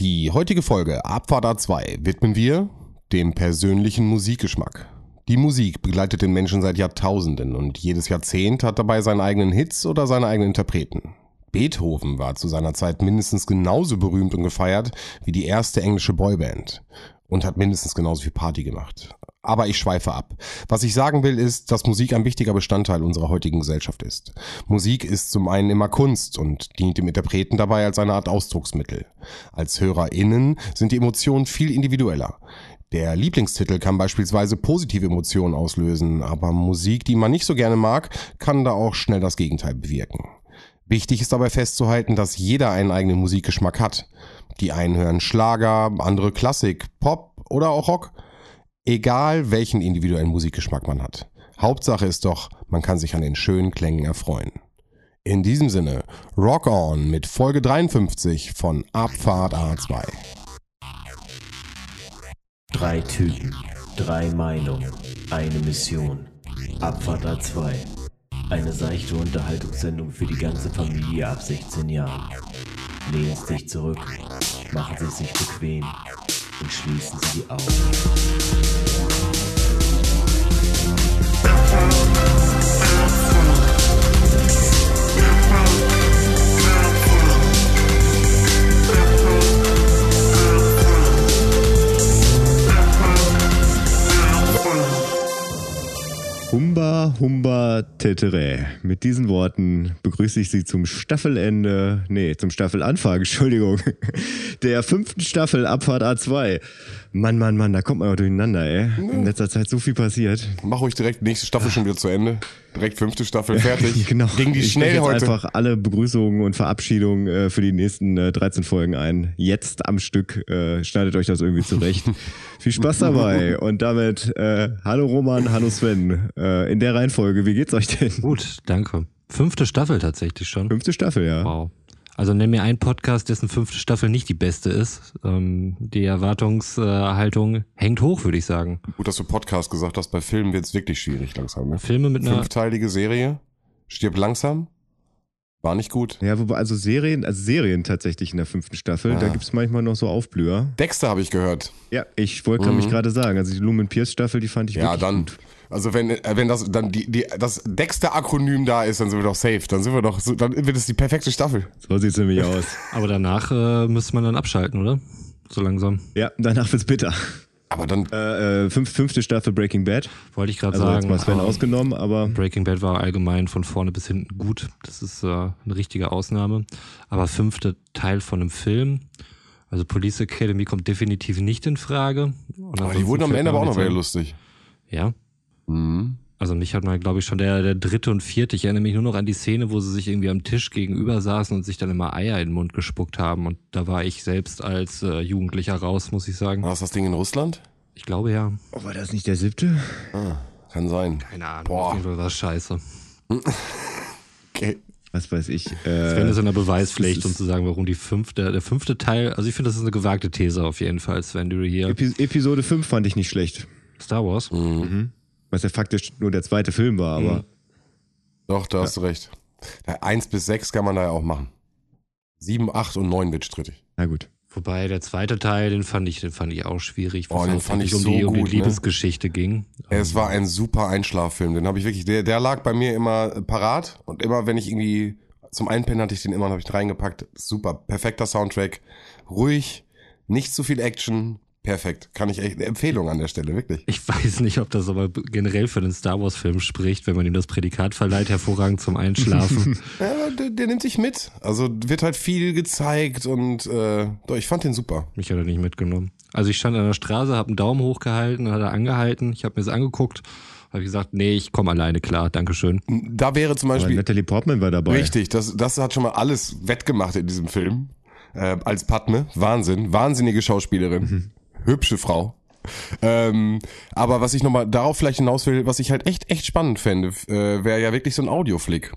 Die heutige Folge Abfahrt A2 widmen wir dem persönlichen Musikgeschmack. Die Musik begleitet den Menschen seit Jahrtausenden und jedes Jahrzehnt hat dabei seinen eigenen Hits oder seine eigenen Interpreten. Beethoven war zu seiner Zeit mindestens genauso berühmt und gefeiert wie die erste englische Boyband und hat mindestens genauso viel Party gemacht. Aber ich schweife ab. Was ich sagen will, ist, dass Musik ein wichtiger Bestandteil unserer heutigen Gesellschaft ist. Musik ist zum einen immer Kunst und dient dem Interpreten dabei als eine Art Ausdrucksmittel. Als HörerInnen sind die Emotionen viel individueller. Der Lieblingstitel kann beispielsweise positive Emotionen auslösen, aber Musik, die man nicht so gerne mag, kann da auch schnell das Gegenteil bewirken. Wichtig ist dabei festzuhalten, dass jeder einen eigenen Musikgeschmack hat. Die einen hören Schlager, andere Klassik, Pop oder auch Rock. Egal welchen individuellen Musikgeschmack man hat. Hauptsache ist doch, man kann sich an den schönen Klängen erfreuen. In diesem Sinne, Rock On mit Folge 53 von Abfahrt A2. Drei Typen, drei Meinungen, eine Mission. Abfahrt A2. Eine seichte Unterhaltungssendung für die ganze Familie ab 16 Jahren. Lehnen Sie sich zurück, machen Sie sich bequem und schließen Sie die Augen. Humba, Humba, Tetere. Mit diesen Worten begrüße ich Sie zum Staffelende, nee, zum Staffelanfang, Entschuldigung, der fünften Staffel Abfahrt A2. Mann, Mann, Mann, da kommt man auch durcheinander, ey. In letzter Zeit so viel passiert. Mach ruhig direkt nächste Staffel schon wieder zu Ende. Direkt fünfte Staffel fertig. Genau. Ging die ich schnell jetzt heute. einfach alle Begrüßungen und Verabschiedungen äh, für die nächsten äh, 13 Folgen ein. Jetzt am Stück. Äh, schneidet euch das irgendwie zurecht. viel Spaß dabei. Und damit, äh, hallo Roman, hallo Sven. Äh, in der Reihenfolge, wie geht's euch denn? Gut, danke. Fünfte Staffel tatsächlich schon. Fünfte Staffel, ja. Wow. Also nenn mir einen Podcast, dessen fünfte Staffel nicht die beste ist. Ähm, die Erwartungshaltung hängt hoch, würde ich sagen. Gut, dass du Podcast gesagt hast. Bei Filmen wird's wirklich schwierig langsam. Ne? Filme mit einer Fünfteilige Serie. Stirb langsam. War nicht gut. Ja, wobei, also Serien, also Serien tatsächlich in der fünften Staffel, Ah. da gibt's manchmal noch so Aufblüher. Dexter habe ich gehört. Ja, ich wollte Mhm. mich gerade sagen, also die Lumen Pierce Staffel, die fand ich Ja, wirklich dann. gut. Also wenn, äh, wenn das dann die, die, das Dexter-Akronym da ist, dann sind wir doch safe. Dann sind wir doch, so, dann wird es die perfekte Staffel. So sieht's nämlich aus. Aber danach äh, müsste man dann abschalten, oder? So langsam. Ja, danach wird's bitter. Aber dann, Äh, äh, fünf, fünfte Staffel Breaking Bad. Wollte ich gerade Also sagen. jetzt mal Sven aber ausgenommen, aber Breaking Bad war allgemein von vorne bis hinten gut. Das ist äh, eine richtige Ausnahme. Aber fünfte Teil von einem Film. Also Police Academy kommt definitiv nicht in Frage. Und aber die wurden am Ende aber auch noch wieder lustig. Ja. Mhm. Also mich hat mal, glaube ich, schon der, der dritte und vierte. Ich erinnere mich nur noch an die Szene, wo sie sich irgendwie am Tisch gegenüber saßen und sich dann immer Eier in den Mund gespuckt haben. Und da war ich selbst als äh, Jugendlicher raus, muss ich sagen. War das das Ding in Russland? Ich glaube ja. oh, war das nicht der siebte? Ah, kann sein. Keine Ahnung. Boah. War es scheiße. Okay. Was weiß ich. Sven Äh, ist in der Beweispflicht, um zu sagen, warum die fünfte, der fünfte Teil, also ich finde, das ist eine gewagte These auf jeden Fall, Sven, die du hier. Epi Episode 5 fand ich nicht schlecht. Star Wars? Mhm. Was ja faktisch nur der zweite Film war, aber Doch, da hast du recht. Ja, eins bis sechs kann man da ja auch machen. Sieben, acht und neun wird strittig. na gut. Wobei der zweite Teil, den fand ich, den fand ich auch schwierig, Oh, wo den es fand ich um, so die, um die gut, ne? Liebesgeschichte ging. Es war ein super Einschlaffilm. Den habe ich wirklich, der, der lag bei mir immer parat und immer, wenn ich irgendwie zum Einpennen hatte ich den immer, habe ich reingepackt. Super, perfekter Soundtrack, ruhig, nicht zu viel Action, perfekt. Kann ich echt eine Empfehlung an der Stelle wirklich. Ich weiß nicht, ob das aber generell für den Star Wars-Film spricht, wenn man ihm das Prädikat verleiht, hervorragend zum Einschlafen. Ja, der, der nimmt sich mit. Also wird halt viel gezeigt und äh, doch, ich fand den super. Mich hat er nicht mitgenommen. Also ich stand an der Straße, habe einen Daumen hochgehalten, hat er angehalten, ich habe mir das angeguckt, habe gesagt, nee, ich komme alleine klar, Dankeschön. Da wäre zum Aber Beispiel Natalie Portman war dabei. Richtig, das, das hat schon mal alles wettgemacht in diesem Film. Äh, als Padme, Wahnsinn, wahnsinnige Schauspielerin, hübsche Frau. Ähm, aber was ich nochmal darauf vielleicht hinaus will, was ich halt echt, echt spannend fände, äh, wäre ja wirklich so ein Audioflick.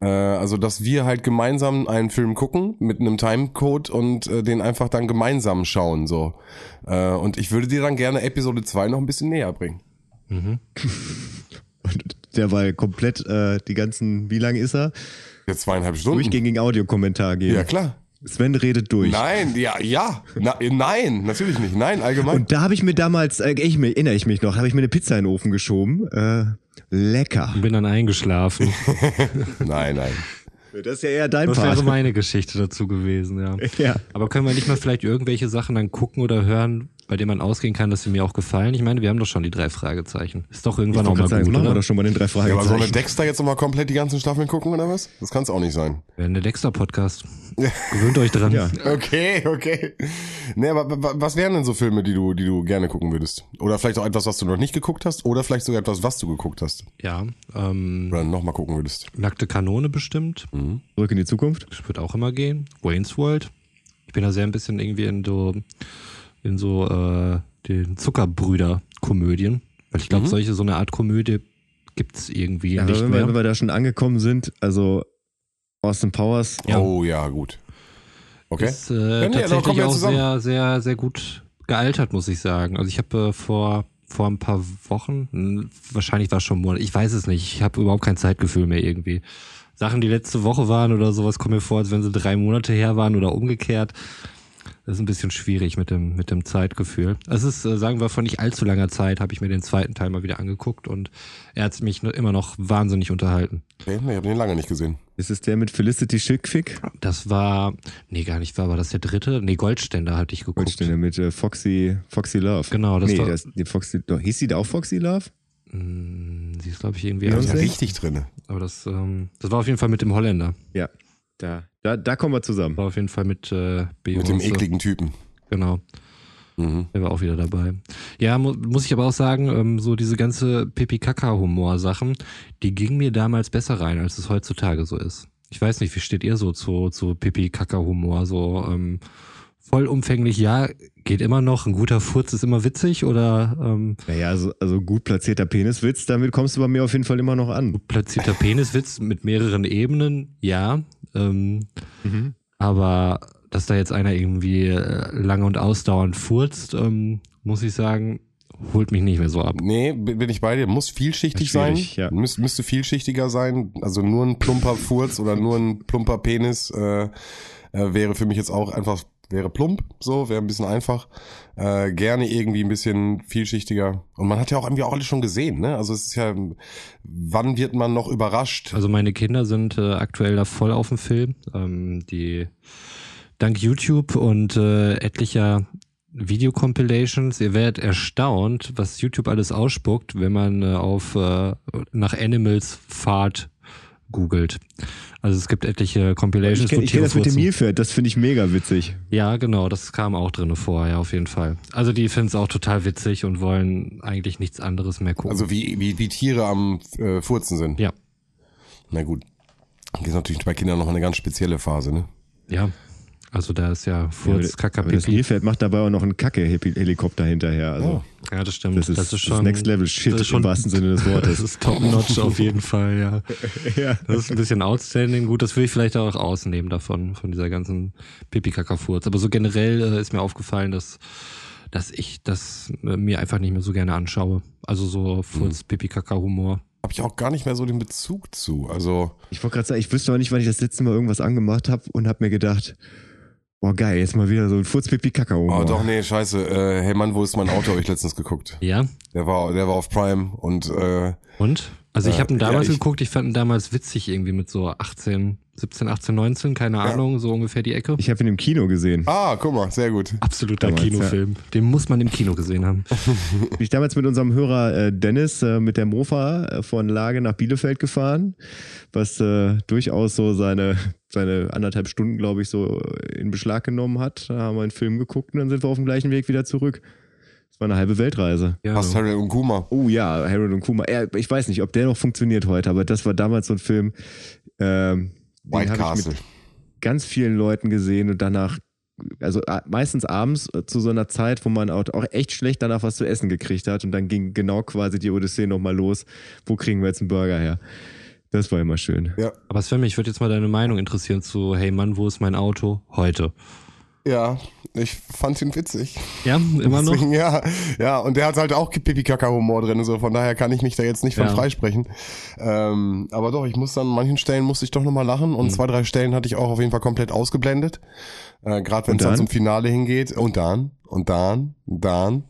Äh, also, dass wir halt gemeinsam einen Film gucken mit einem Timecode und äh, den einfach dann gemeinsam schauen, so. Äh, und ich würde dir dann gerne Episode 2 noch ein bisschen näher bringen. Und der war komplett äh, die ganzen, wie lang ist er? Jetzt zweieinhalb Stunden. Durchgängigen Audiokommentar geben. Ja, klar. Sven redet durch. Nein, ja, ja. Na, nein, natürlich nicht. Nein, allgemein. Und da habe ich mir damals, äh, ich, mir- erinnere ich mich noch, habe ich mir eine Pizza in den Ofen geschoben. Äh, lecker. Und bin dann eingeschlafen. nein, nein. Das ist ja eher dein Das wäre Part. meine Geschichte dazu gewesen, ja. Ja. Aber können wir nicht mal vielleicht irgendwelche Sachen dann gucken oder hören, bei denen man ausgehen kann, dass sie mir auch gefallen? Ich meine, wir haben doch schon die drei Fragezeichen. Ist doch irgendwann Ich auch mal sagen, gut, oder? doch schon mal den drei Ja, aber so eine Fragezeichen. Dexter jetzt nochmal komplett die ganzen Staffeln gucken oder was? Das kann es auch nicht sein. Wir werden der Dexter-Podcast. Gewöhnt euch dran. Ja. Okay, okay. Nee, aber wa- was wären denn so Filme, die du, die du gerne gucken würdest? Oder vielleicht auch etwas, was du noch nicht geguckt hast? Oder vielleicht sogar etwas, was du geguckt hast? Ja, ähm, Oder nochmal gucken würdest? nackte Kanone bestimmt. Zurück in die Zukunft. Das wird auch immer gehen. Wayne's World. Ich bin da sehr ein bisschen irgendwie in so, in so äh, den Zuckerbrüder-Komödien. Weil ich glaube, Mhm. solche, so eine Art Komödie gibt's irgendwie Ja, aber nicht wenn wir, mehr. wenn wir da schon angekommen sind, also Austin Powers, Ja. Oh ja, gut. Okay. Ist äh, tatsächlich wir auch zusammen. sehr, sehr, sehr gut gealtert, muss ich sagen. Also ich habe äh, vor vor ein paar Wochen, wahrscheinlich war es schon Monat, ich weiß es nicht, ich habe überhaupt kein Zeitgefühl mehr irgendwie. Sachen, die letzte Woche waren oder sowas, kommen mir vor, als wenn sie drei Monate her waren oder umgekehrt. Das ist ein bisschen schwierig mit dem, mit dem Zeitgefühl. Es ist, äh, sagen wir, vor nicht allzu langer Zeit habe ich mir den zweiten Teil mal wieder angeguckt und er hat mich immer noch wahnsinnig unterhalten. okay nee, ich habe den lange nicht gesehen. ist es der mit Felicity Schickfick? Das war, nee, gar nicht war, war das der dritte? Nee, Goldständer hatte ich geguckt. Goldständer mit äh, Foxy, Foxy Love. Genau, das nee, war- das, die Foxy, doch, hieß sie da auch Foxy Love? Mm, Sie ist, glaube ich, irgendwie. Ja, richtig drinne. Aber das, ähm, das war auf jeden Fall mit dem Holländer. Ja. Da, da, da kommen wir zusammen. War auf jeden Fall mit äh, Beyoncé. Mit dem ekligen Typen. Genau. Mhm. Der war auch wieder dabei. Ja, mu muss ich aber auch sagen, ähm, so diese ganze Pipi-Kaka-Humor-Sachen, die gingen mir damals besser rein, als es heutzutage so ist. Ich weiß nicht, wie steht ihr so zu, zu Pipi-Kaka-Humor? So ähm, vollumfänglich, ja, geht immer noch, ein guter Furz ist immer witzig oder ähm, Naja, also, also gut platzierter Peniswitz, damit kommst du bei mir auf jeden Fall immer noch an. platzierter Peniswitz mit mehreren Ebenen, ja. Ähm, Aber dass da jetzt einer irgendwie äh, lange und ausdauernd furzt, ähm, muss ich sagen, holt mich nicht mehr so ab. Nee, bin ich bei dir. Muss vielschichtig sein. Ja. Müs müsste vielschichtiger sein. Also nur ein plumper Furz oder nur ein plumper Penis äh, äh, wäre für mich jetzt auch einfach, wäre plump, so, wäre ein bisschen einfach. Äh, gerne irgendwie ein bisschen vielschichtiger. Und man hat ja auch irgendwie auch alles schon gesehen, ne? Also es ist ja, wann wird man noch überrascht? Also meine Kinder sind äh, aktuell da voll auf dem Film. Ähm, die dank YouTube und äh, etlicher Videocompilations, ihr werdet erstaunt, was YouTube alles ausspuckt, wenn man äh, auf äh, nach Animals Fahrt googelt. Also es gibt etliche Ich Compilations, kenne wo kenn Tiere das mit dem. Nilpferd, das finde ich mega witzig. Ja, genau, das kam auch drinne vor, ja, auf jeden Fall. Also die finden es auch total witzig und wollen eigentlich nichts anderes mehr gucken. Also wie, wie, wie Tiere am äh, Furzen sind. ja, Na gut. Das ist natürlich bei Kindern noch eine ganz spezielle Phase, ne? ja. Also da ist ja Furz, Aber das Pipi. Nilpferd macht dabei auch noch einen Kacke-Helikopter hinterher. Also, Ja, das stimmt. das, ist, das ist schon Next Level Shit das ist schon- im wahrsten Sinne des Das Wortes. ist top-notch auf jeden Fall, ja. ja. Das ist ein bisschen outstanding. Gut, das will ich vielleicht auch ausnehmen davon, von dieser ganzen Pipi-Kaka-Furz. Aber so generell äh, ist mir aufgefallen, dass, dass ich das äh, mir einfach nicht mehr so gerne anschaue. Also so Furz-Pipi-Kaka-Humor. Habe ich auch gar nicht mehr so den Bezug zu. Also, Ich wollte gerade sagen, ich wüsste aber nicht, wann ich das letzte Mal irgendwas angemacht habe und habe mir gedacht, boah geil, jetzt mal wieder so ein Furz-Pipi-Kaka. oh doch, nee, scheiße. Äh, hey Mann, wo ist mein Auto? Habe ich letztens geguckt. Ja? Der war, der war auf Prime und äh, Und? Also ich Äh, habe ihn damals ja, ich- geguckt, ich fand ihn damals witzig irgendwie mit so 18, 17, 18, 19, keine Ahnung, so ungefähr die Ecke. Ich habe ihn im Kino gesehen. ah, guck mal, sehr gut. Absoluter Damals, Kinofilm. Den muss man im Kino gesehen haben. Bin ich damals mit unserem Hörer äh, Dennis äh, mit der Mofa äh, von Lage nach Bielefeld gefahren, was äh, durchaus so seine, seine anderthalb Stunden, glaube ich, so in Beschlag genommen hat. Da haben wir einen Film geguckt und dann sind wir auf dem gleichen Weg wieder zurück. Das war eine halbe Weltreise. Ja, Fast Harold und Kuma. Oh ja, Harold und Kuma. Er, ich weiß nicht, ob der noch funktioniert heute, aber das war damals so ein Film, ähm, den White Castle. mit ganz vielen Leuten gesehen und danach, also äh, meistens abends äh, zu so einer Zeit, wo man auch, auch echt schlecht danach was zu essen gekriegt hat und dann ging genau quasi die Odyssee nochmal los. Wo kriegen wir jetzt einen Burger her? Das war immer schön. Ja. Aber Sven, mich würde jetzt mal deine Meinung interessieren zu Hey Mann, wo ist mein Auto? Heute. Ja, ich fand ihn witzig. Ja, immer noch. Deswegen, ja, ja, und der hat halt auch Pipi-Kaka-Humor drin, so von daher kann ich mich da jetzt nicht von Ja. freisprechen. Ähm, aber doch, ich muss an manchen Stellen musste ich doch nochmal lachen Mhm. und zwei, drei Stellen hatte ich auch auf jeden Fall komplett ausgeblendet. Äh, Gerade wenn es dann dann? zum Finale hingeht. Und dann, und dann, und dann.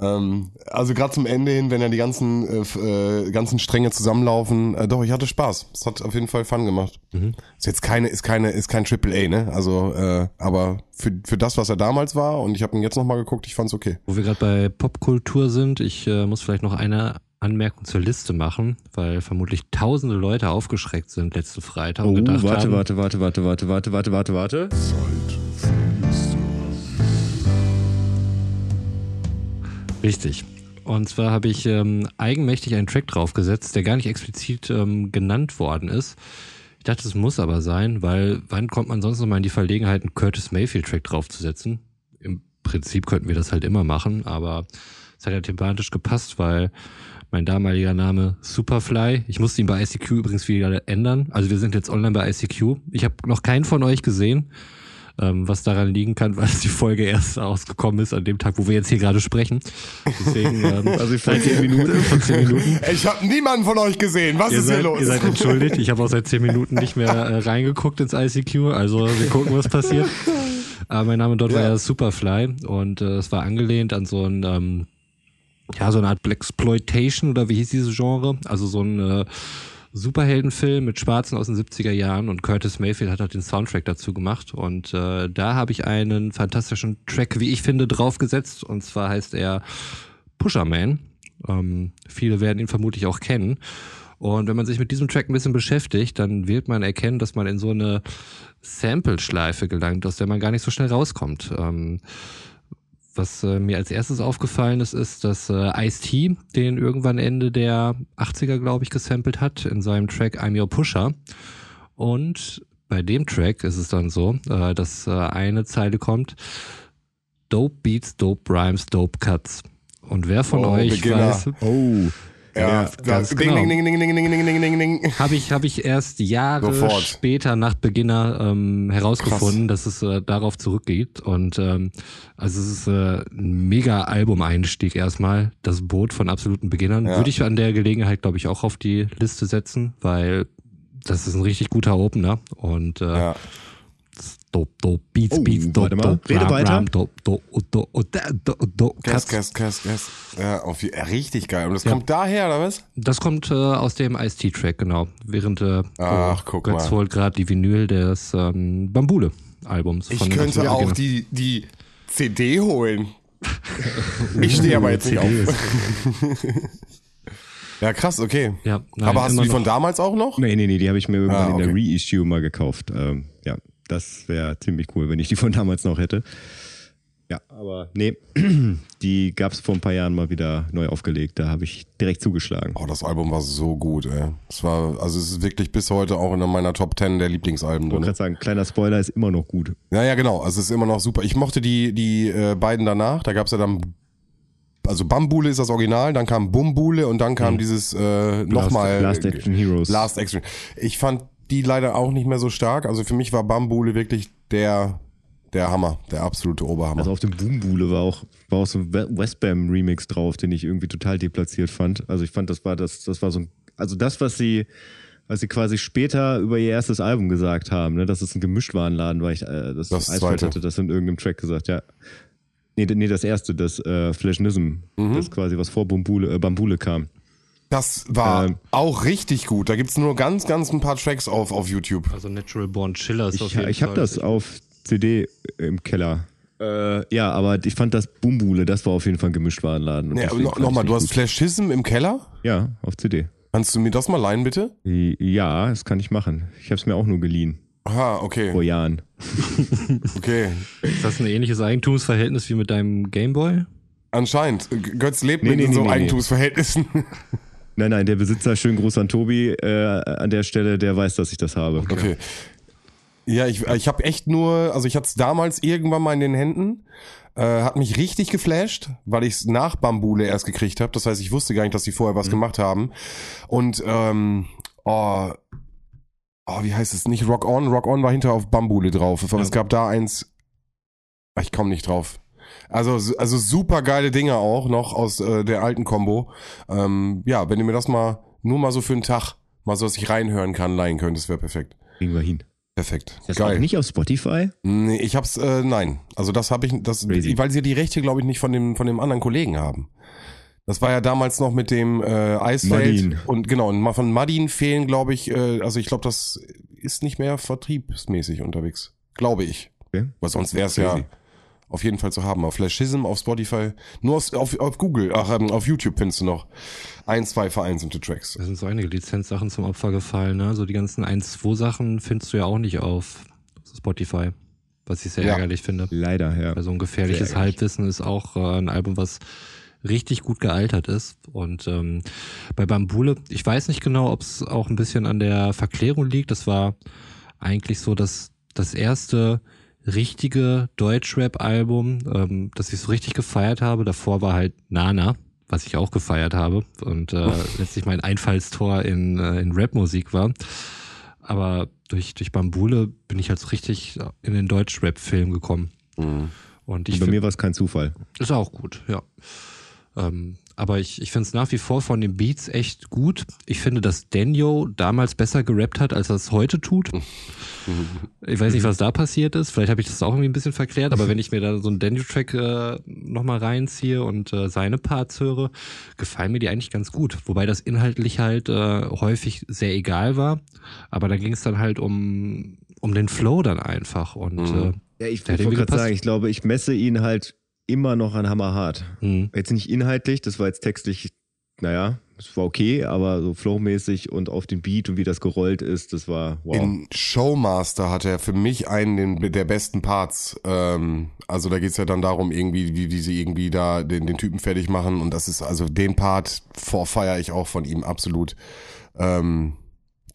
Ähm, also gerade zum Ende hin, wenn ja die ganzen, äh, äh, ganzen Stränge zusammenlaufen, äh, doch, ich hatte Spaß. Es hat auf jeden Fall Fun gemacht. Mhm. Ist jetzt keine, ist keine, ist kein Triple A, ne? Also, äh, aber für, für das, was er damals war, und ich habe ihn jetzt nochmal geguckt, ich fand's okay. Wo wir gerade bei Popkultur sind, ich äh, muss vielleicht noch eine Anmerkung zur Liste machen, weil vermutlich tausende Leute aufgeschreckt sind letzten Freitag und Oh, gedacht warte, haben, warte, warte, warte, warte, warte, warte, warte, warte. Richtig. Und zwar habe ich ähm, eigenmächtig einen Track draufgesetzt, der gar nicht explizit ähm, genannt worden ist. Ich dachte, es muss aber sein, weil wann kommt man sonst noch mal in die Verlegenheit, einen Curtis Mayfield-Track draufzusetzen? Im Prinzip könnten wir das halt immer machen, aber es hat ja thematisch gepasst, weil mein damaliger Name Superfly, ich musste ihn bei ICQ übrigens wieder ändern. Also wir sind jetzt online bei ICQ. Ich habe noch keinen von euch gesehen, ähm, was daran liegen kann, weil die Folge erst ausgekommen ist an dem Tag, wo wir jetzt hier gerade sprechen. Deswegen, ähm, Also vor zehn Minuten. vor zehn Minuten. Ich habe niemanden von euch gesehen. Was Ihr ist hier seid, los? ihr seid entschuldigt. Ich habe auch seit zehn Minuten nicht mehr äh, reingeguckt ins ICQ. Also wir gucken, was passiert. Aber mein Name dort war Ja. ja Superfly und äh, es war angelehnt an so ein ähm, ja so eine Art Blaxploitation oder wie hieß dieses Genre? Also so ein äh, Superheldenfilm mit Schwarzen aus den 70er Jahren und Curtis Mayfield hat halt den Soundtrack dazu gemacht und äh, da habe ich einen fantastischen Track, wie ich finde, draufgesetzt und zwar heißt er Pusherman. Ähm, viele werden ihn vermutlich auch kennen. Und wenn man sich mit diesem Track ein bisschen beschäftigt, dann wird man erkennen, dass man in so eine Sample-Schleife gelangt, aus der man gar nicht so schnell rauskommt. Ähm, was äh, mir als erstes aufgefallen ist, ist, dass äh, Ice-T den irgendwann Ende der 80er, glaube ich, gesampelt hat in seinem Track I'm Your Pusher. Und bei dem Track ist es dann so, äh, dass äh, eine Zeile kommt, Dope Beats, Dope Rhymes, Dope Cuts. Und wer von Oh, euch Beginner. weiß, Oh. Ja, Ja, genau. ding, ding, ding, ding, ding, ding, ding, ding, ding. habe ich, hab ich erst Jahre Sofort. später nach Beginner ähm, herausgefunden, dass es äh, darauf zurückgeht. Und ähm, also es ist äh, ein mega Album-Einstieg erstmal. Das Boot von absoluten Beginnern. Ja. Würde ich an der Gelegenheit, glaube ich, auch auf die Liste setzen, weil das ist ein richtig guter Opener. Und äh, Ja. Dope, dope, Beats, Oh, Beats, dope, warte mal. dope, Rede weiter. ram, dope, dope, dope, Kass, Cuts. Kass, Kass, Kass. Ja, auf, richtig geil. Und das Ja. kommt daher, oder was? Das kommt äh, aus dem Ice-T-Track, genau. Während äh, Ach, guck Götz mal. holt gerade die Vinyl des ähm, Bambule-Albums. Ich von könnte auch die, die CD holen. Ich stehe aber jetzt nicht auf. Ja, krass, okay. Ja, nein, aber hast du die von noch- damals auch noch? Nee, nee, nee, die habe ich mir irgendwann Ah, in der okay. Reissue mal gekauft. Ähm, ja, das wäre ziemlich cool, wenn ich die von damals noch hätte. Ja, aber nee, die gab es vor ein paar Jahren mal wieder neu aufgelegt. Da habe ich direkt zugeschlagen. Oh, das Album war so gut, ey. Es war, also es ist wirklich bis heute auch in meiner Top 10 der Lieblingsalben Ich wollte drin. gerade sagen, kleiner Spoiler ist immer noch gut. Ja, ja, genau. Also es ist immer noch super. Ich mochte die, die äh, beiden danach. Da gab's ja dann, also Bambule ist das Original, dann kam Bumbule und dann kam dieses äh, nochmal Last Action Heroes. Last Action. Ich fand die leider auch nicht mehr so stark. Also für mich war Bambule wirklich der, der Hammer, der absolute Oberhammer. Also auf dem Boombule war auch, war auch so ein We- Westbam Remix drauf, den ich irgendwie total deplatziert fand. Also ich fand, das war das, das war so ein, also das, was sie, was sie quasi später über ihr erstes Album gesagt haben, ne, dass es ein Gemischtwarenladen war, ich, äh, das, Das Eisfeld hatte das in irgendeinem Track gesagt, ja. Nee, nee, das erste, das äh, Flashnism, Mhm. das quasi was vor Bambule, äh, Bambule kam. Das war Ähm. auch richtig gut. Da gibt's nur ganz, ganz ein paar Tracks auf, auf YouTube. Also Natural Born Chiller ist auf Ich, ich habe das auf CD im Keller. Äh, ja, aber ich fand das Bumbule, das war auf jeden Fall ein Gemischtwarenladen. Deswegen no, Nochmal, du hast gut. Flashism im Keller? Ja, auf CD. Kannst du mir das mal leihen, bitte? Ja, das kann ich machen. Ich habe es mir auch nur geliehen. Aha, Vor okay. Jahren. Okay. Ist das ein ähnliches Eigentumsverhältnis wie mit deinem Gameboy? Anscheinend. Götz lebt Nee, mit nee, in nee, so nee, nee. Eigentumsverhältnissen. Nein, nein, der Besitzer, schönen Gruß an Tobi äh, an der Stelle, der weiß, dass ich das habe. Okay. Ja, ich, ich habe echt nur, also ich hatte es damals irgendwann mal in den Händen, äh, hat mich richtig geflasht, weil ich es nach Bambule erst gekriegt habe. Das heißt, ich wusste gar nicht, dass die vorher Mhm. was gemacht haben. Und ähm, oh, oh, wie heißt es? Nicht Rock On, Rock On war hinter auf Bambule drauf. Ja. Es gab da eins, Ich komme nicht drauf. Also, also super geile Dinge auch noch aus äh, der alten Combo. Ähm, ja, wenn du mir das mal nur mal so für einen Tag mal so, dass ich reinhören kann, leihen könntest, wäre perfekt. Kriegen wir hin. Perfekt. Das Geil. auch nicht auf Spotify? Nee, ich hab's, äh, nein. Also das habe ich, das, Crazy. weil sie die Rechte, glaube ich, nicht von dem, von dem anderen Kollegen haben. Das war ja damals noch mit dem äh, Eisfeld Madin. und genau, und von Madin fehlen, glaube ich, äh, also ich glaube, das ist nicht mehr vertriebsmäßig unterwegs. Glaube ich. Okay. Weil sonst wäre es ja auf jeden Fall zu haben. Auf Flashism, auf Spotify, nur auf, auf, auf Google, ach, ähm, auf YouTube findest du noch ein, zwei vereinzelte Tracks. Da sind so einige Lizenzsachen zum Opfer gefallen, ne? So die ganzen 1-2 Sachen findest du ja auch nicht auf Spotify. Was ich sehr ja. ärgerlich finde. Leider, ja. Weil so ein gefährliches Halbwissen ist auch äh, ein Album, was richtig gut gealtert ist. Und ähm, bei Bambule, ich weiß nicht genau, ob es auch ein bisschen an der Verklärung liegt. Das war eigentlich so das, das erste richtige Deutschrap-Album, ähm, das ich so richtig gefeiert habe. Davor war halt Nana, was ich auch gefeiert habe und äh, letztlich mein Einfallstor in, äh, in Rap-Musik war. Aber durch, durch Bambule bin ich halt so richtig in den Deutsch-Rap-Film gekommen. Mhm. Und, ich und bei mir war es kein Zufall. Ist auch gut, ja. Ähm, aber ich, ich finde es nach wie vor von den Beats echt gut. Ich finde, dass Daniel damals besser gerappt hat, als er es heute tut. Ich weiß nicht, was da passiert ist. Vielleicht habe ich das auch irgendwie ein bisschen verklärt, aber wenn ich mir da so einen Daniel-Track äh, nochmal reinziehe und äh, seine Parts höre, gefallen mir die eigentlich ganz gut. Wobei das inhaltlich halt äh, häufig sehr egal war. Aber da ging es dann halt um, um den Flow dann einfach. Und mhm. äh, ja, ich wollte gerade sagen, ich glaube, ich messe ihn halt immer noch an Hammerhart. Mhm. Jetzt nicht inhaltlich, das war jetzt textlich, naja, das war okay, aber so flowmäßig und auf den Beat und wie das gerollt ist, das war wow. In Showmaster hat er für mich einen der besten Parts. Ähm, also da geht's ja dann darum, irgendwie, wie, wie sie irgendwie da den, den Typen fertig machen. Und das ist, also den Part feiere ich auch von ihm absolut. Ähm,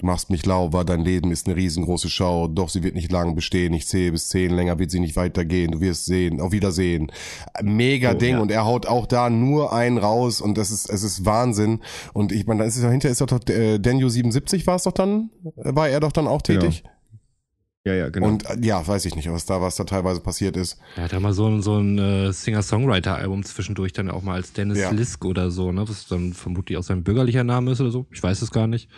Du machst mich lauber, dein Leben ist eine riesengroße Schau, doch sie wird nicht lang bestehen. Ich zähle bis zehn, länger wird sie nicht weitergehen. Du wirst sehen, auf Wiedersehen. Mega oh, Ding ja. und er haut auch da nur einen raus und das ist, es ist Wahnsinn. Und ich meine, da ist es dahinter ist doch äh, Daniel 77 war es doch dann, war er doch dann auch tätig. Genau. Ja, ja, genau. Und äh, ja, weiß ich nicht, was da, was da teilweise passiert ist. Er hat ja mal so ein, so ein äh, Singer-Songwriter-Album zwischendurch dann auch mal als Dennis ja. Lisk oder so, ne? Was dann vermutlich auch sein bürgerlicher Name ist oder so. Ich weiß es gar nicht.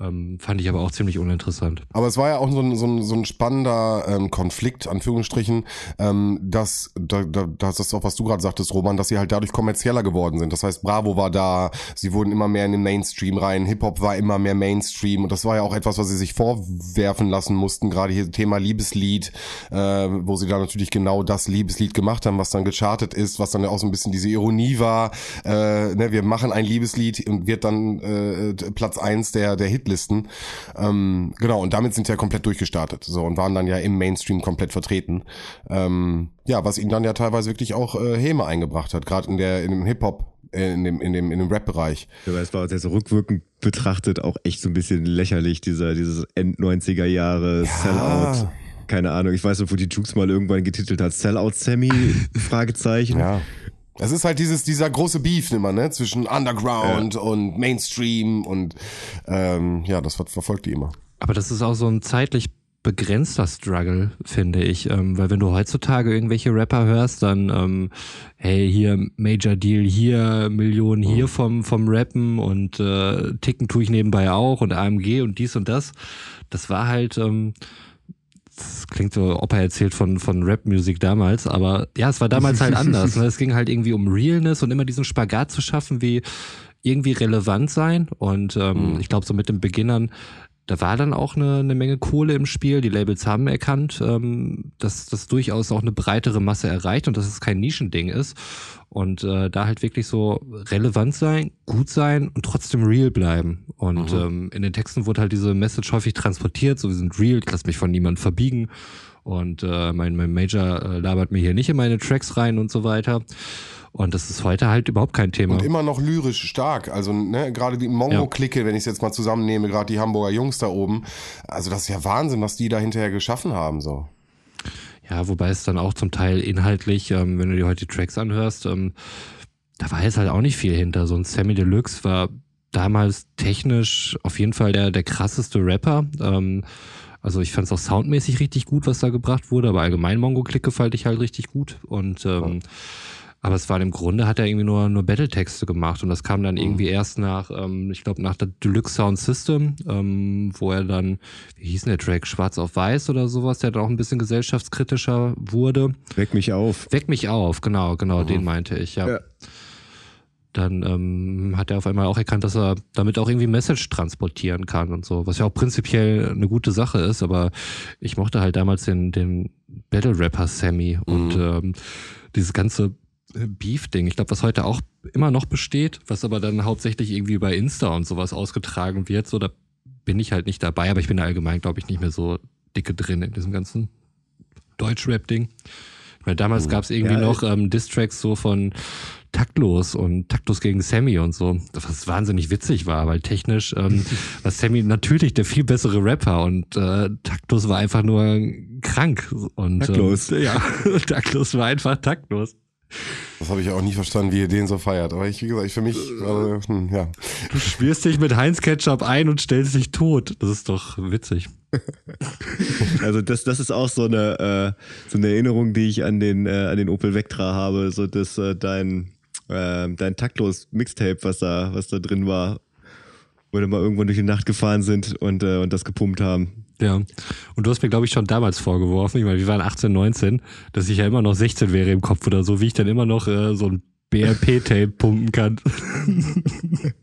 Ähm, fand ich aber auch ziemlich uninteressant. Aber es war ja auch so ein, so ein, so ein spannender ähm, Konflikt, Anführungsstrichen, ähm, dass, da, da, das ist auch, was du gerade sagtest, Roman, dass sie halt dadurch kommerzieller geworden sind. Das heißt, Bravo war da, sie wurden immer mehr in den Mainstream rein, Hip-Hop war immer mehr Mainstream und das war ja auch etwas, was sie sich vorwerfen lassen mussten, gerade hier Thema Liebeslied, äh, wo sie da natürlich genau das Liebeslied gemacht haben, was dann gechartet ist, was dann ja auch so ein bisschen diese Ironie war, äh, ne, wir machen ein Liebeslied und wird dann äh, Platz eins der, der Hit Hitlisten. Ähm, genau, und damit sind sie ja komplett durchgestartet. So, und waren dann ja im Mainstream komplett vertreten. Ähm, ja, was ihnen dann ja teilweise wirklich auch äh, Häme eingebracht hat, gerade in der, in dem Hip-Hop, äh, in dem, in dem, in dem Rap-Bereich. Ja, es war jetzt rückwirkend betrachtet auch echt so ein bisschen lächerlich, dieser, dieses End-90er Jahre ja. Sellout keine Ahnung, ich weiß nicht, wo die Jukes mal irgendwann getitelt hat, Sellout Sammy, Fragezeichen. Ja. Es ist halt dieses, dieser große Beef immer, ne, zwischen Underground ja. und Mainstream und ähm, ja, das verfolgt die immer. Aber das ist auch so ein zeitlich begrenzter Struggle, finde ich. Ähm, weil wenn du heutzutage irgendwelche Rapper hörst, dann, ähm, hey, hier Major Deal hier, Millionen hier mhm. vom, vom Rappen und äh, Ticken tue ich nebenbei auch und AMG und dies und das. Das war halt, ähm, das klingt so, Opa erzählt von, von Rap-Musik damals, aber ja, es war damals halt anders. Ne? Es ging halt irgendwie um Realness und immer diesen Spagat zu schaffen, wie irgendwie relevant sein. Und ähm, mhm. ich glaube, so mit den Beginnern da war dann auch eine, eine Menge Kohle im Spiel. Die Labels haben erkannt, ähm, dass das durchaus auch eine breitere Masse erreicht und dass es kein Nischending ist. Und äh, da halt wirklich so relevant sein, gut sein und trotzdem real bleiben. Und mhm. ähm, in den Texten wurde halt diese Message häufig transportiert, so wir sind real, ich lass mich von niemandem verbiegen. Und äh, mein, mein Major äh, labert mir hier nicht in meine Tracks rein und so weiter. Und das ist heute halt überhaupt kein Thema. Und immer noch lyrisch stark. Also ne, gerade die Mongo-Clique, ja. wenn ich es jetzt mal zusammennehme, gerade die Hamburger Jungs da oben. Also das ist ja Wahnsinn, was die da hinterher geschaffen haben. so. Ja, wobei es dann auch zum Teil inhaltlich, ähm, wenn du dir heute die Tracks anhörst, ähm, da war jetzt halt auch nicht viel hinter. So ein Sammy Deluxe war damals technisch auf jeden Fall der, der krasseste Rapper. Ähm, Also ich fand es auch soundmäßig richtig gut, was da gebracht wurde, aber allgemein Mongo-Click gefällt ich halt richtig gut. Und ähm, aber es war im Grunde, hat er irgendwie nur, nur Battle-Texte gemacht und das kam dann irgendwie erst nach, ähm, ich glaube, nach der Deluxe Sound System, ähm, wo er dann, wie hieß denn der Track, Schwarz auf Weiß oder sowas, der dann auch ein bisschen gesellschaftskritischer wurde. Weck mich auf. Weck mich auf, genau, genau, den meinte ich, ja. Ja. Dann ähm, hat er auf einmal auch erkannt, dass er damit auch irgendwie Message transportieren kann und so, was ja auch prinzipiell eine gute Sache ist, aber ich mochte halt damals den, den Battle-Rapper Sammy und ähm, dieses ganze Beef-Ding, ich glaube, was heute auch immer noch besteht, was aber dann hauptsächlich irgendwie bei Insta und sowas ausgetragen wird, so da bin ich halt nicht dabei, aber ich bin da allgemein, glaube ich, nicht mehr so dicke drin in diesem ganzen Deutsch-Rap-Ding. Weil damals gab es irgendwie Ja, noch ähm, Distracks so von Taktlos und Taktlos gegen Sammy und so, was wahnsinnig witzig war, weil technisch ähm, war Sammy natürlich der viel bessere Rapper und äh, Taktlos war einfach nur krank und Taktlos. Ähm, ja, Taktlos war einfach taktlos. Das habe ich auch nie verstanden, wie ihr den so feiert. Aber ich, wie gesagt, ich für mich, äh, hm, ja. Du schwörst dich mit Heinz Ketchup ein und stellst dich tot. Das ist doch witzig. Also das, das ist auch so eine, äh, so eine Erinnerung, die ich an den, äh, an den Opel Vectra habe. So dass äh, dein, äh, dein taktlos Mixtape, was da, was da drin war, wo wir mal irgendwann durch die Nacht gefahren sind und, äh, und das gepumpt haben. Ja. Und du hast mir, glaube ich, schon damals vorgeworfen, ich meine, wir waren 18, 19, dass ich ja immer noch 16 wäre im Kopf oder so, wie ich dann immer noch äh, so ein BRP-Tape pumpen kann.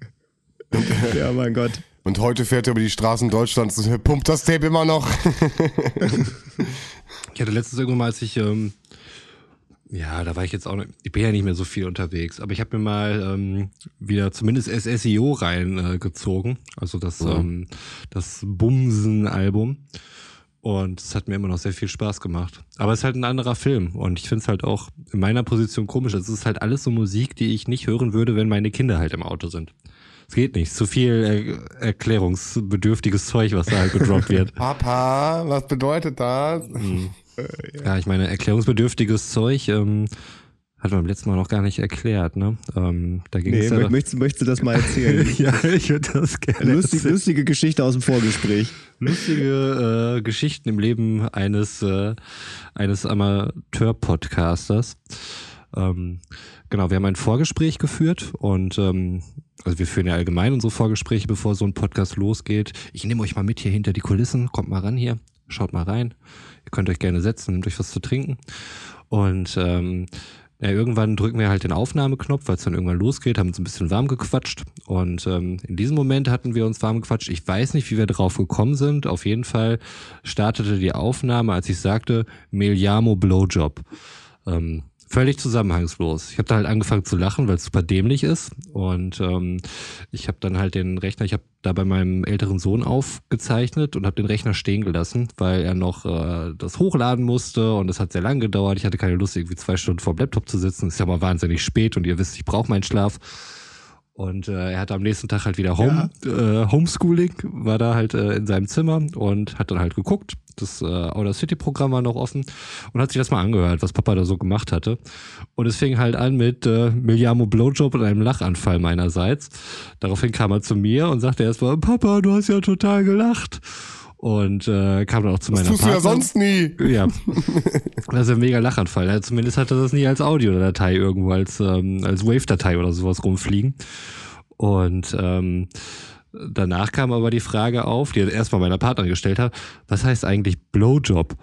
Ja, mein Gott. Und heute fährt er über die Straßen Deutschlands und pumpt das Tape immer noch. Ich hatte letztens irgendwann mal, als ich, ähm, ja, da war ich jetzt auch, ich bin ja nicht mehr so viel unterwegs, aber ich habe mir mal ähm, wieder zumindest SSIO reingezogen, äh, gezogen. also das, ähm, das Bumsen-Album. Und es hat mir immer noch sehr viel Spaß gemacht. Aber es ist halt ein anderer Film. Und ich finde es halt auch in meiner Position komisch. Es ist halt alles so Musik, die ich nicht hören würde, wenn meine Kinder halt im Auto sind. Es geht nicht. Zu viel er erklärungsbedürftiges Zeug, was da halt gedroppt wird. Papa, was bedeutet das? Ja, ich meine, erklärungsbedürftiges Zeug ähm, hat man beim letzten Mal noch gar nicht erklärt, ne? Ähm, da ging Nee, ja möchtest, möchtest du das mal erzählen? ja, ich würde das gerne. Lustig, erzählen. lustige Geschichte aus dem Vorgespräch. Lustige äh, Geschichten im Leben eines, äh, eines Amateur-Podcasters. Ähm, genau, wir haben ein Vorgespräch geführt und ähm, also wir führen ja allgemein unsere Vorgespräche, bevor so ein Podcast losgeht. Ich nehme euch mal mit hier hinter die Kulissen, kommt mal ran hier, schaut mal rein. Ihr könnt euch gerne setzen, nehmt euch was zu trinken. Und ähm, ja, irgendwann drücken wir halt den Aufnahmeknopf, weil es dann irgendwann losgeht, haben uns ein bisschen warm gequatscht. Und ähm, in diesem Moment hatten wir uns warm gequatscht. Ich weiß nicht, wie wir drauf gekommen sind. Auf jeden Fall startete die Aufnahme, als ich sagte, Meliamo Blowjob. Ähm, völlig zusammenhangslos. Ich habe da halt angefangen zu lachen, weil es super dämlich ist. Und ähm, ich habe dann halt den Rechner, ich habe da bei meinem älteren Sohn aufgezeichnet und habe den Rechner stehen gelassen, weil er noch äh, das hochladen musste und es hat sehr lang gedauert. Ich hatte keine Lust, irgendwie zwei Stunden vor dem Laptop zu sitzen. Ist ja mal wahnsinnig spät und ihr wisst, ich brauche meinen Schlaf. Und äh, er hatte am nächsten Tag halt wieder Home, äh, Homeschooling, war da halt äh, in seinem Zimmer und hat dann halt geguckt. Das äh, Outer City Programm war noch offen und hat sich das mal angehört, was Papa da so gemacht hatte. Und es fing halt an mit äh, Miliamo Blowjob und einem Lachanfall meinerseits. Daraufhin kam er zu mir und sagte erstmal, Papa, du hast ja total gelacht. Und äh, kam dann auch zu Das meiner tust du ja sonst nie. Ja, das ist ein mega Lachanfall. Ja, zumindest hatte das nie als Audiodatei irgendwo, als, ähm, als Wave-Datei oder sowas rumfliegen. Und ähm, danach kam aber die Frage auf, die er erstmal meiner Partnerin gestellt hat, was heißt eigentlich Blowjob?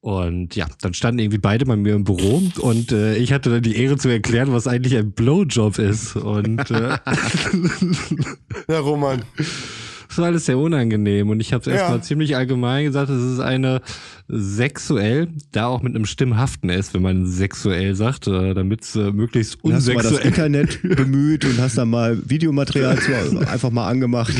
Und ja, dann standen irgendwie beide bei mir im Büro und äh, ich hatte dann die Ehre zu erklären, was eigentlich ein Blowjob ist. Und äh, Ja, Roman. Das war alles sehr unangenehm und ich habe es Ja. erstmal ziemlich allgemein gesagt, es ist eine sexuell, da auch mit einem stimmhaften S, wenn man sexuell sagt, äh, damit es äh, möglichst Dann hast du mal das unsexuell. Internet bemüht und hast da mal Videomaterial zu, einfach mal angemacht.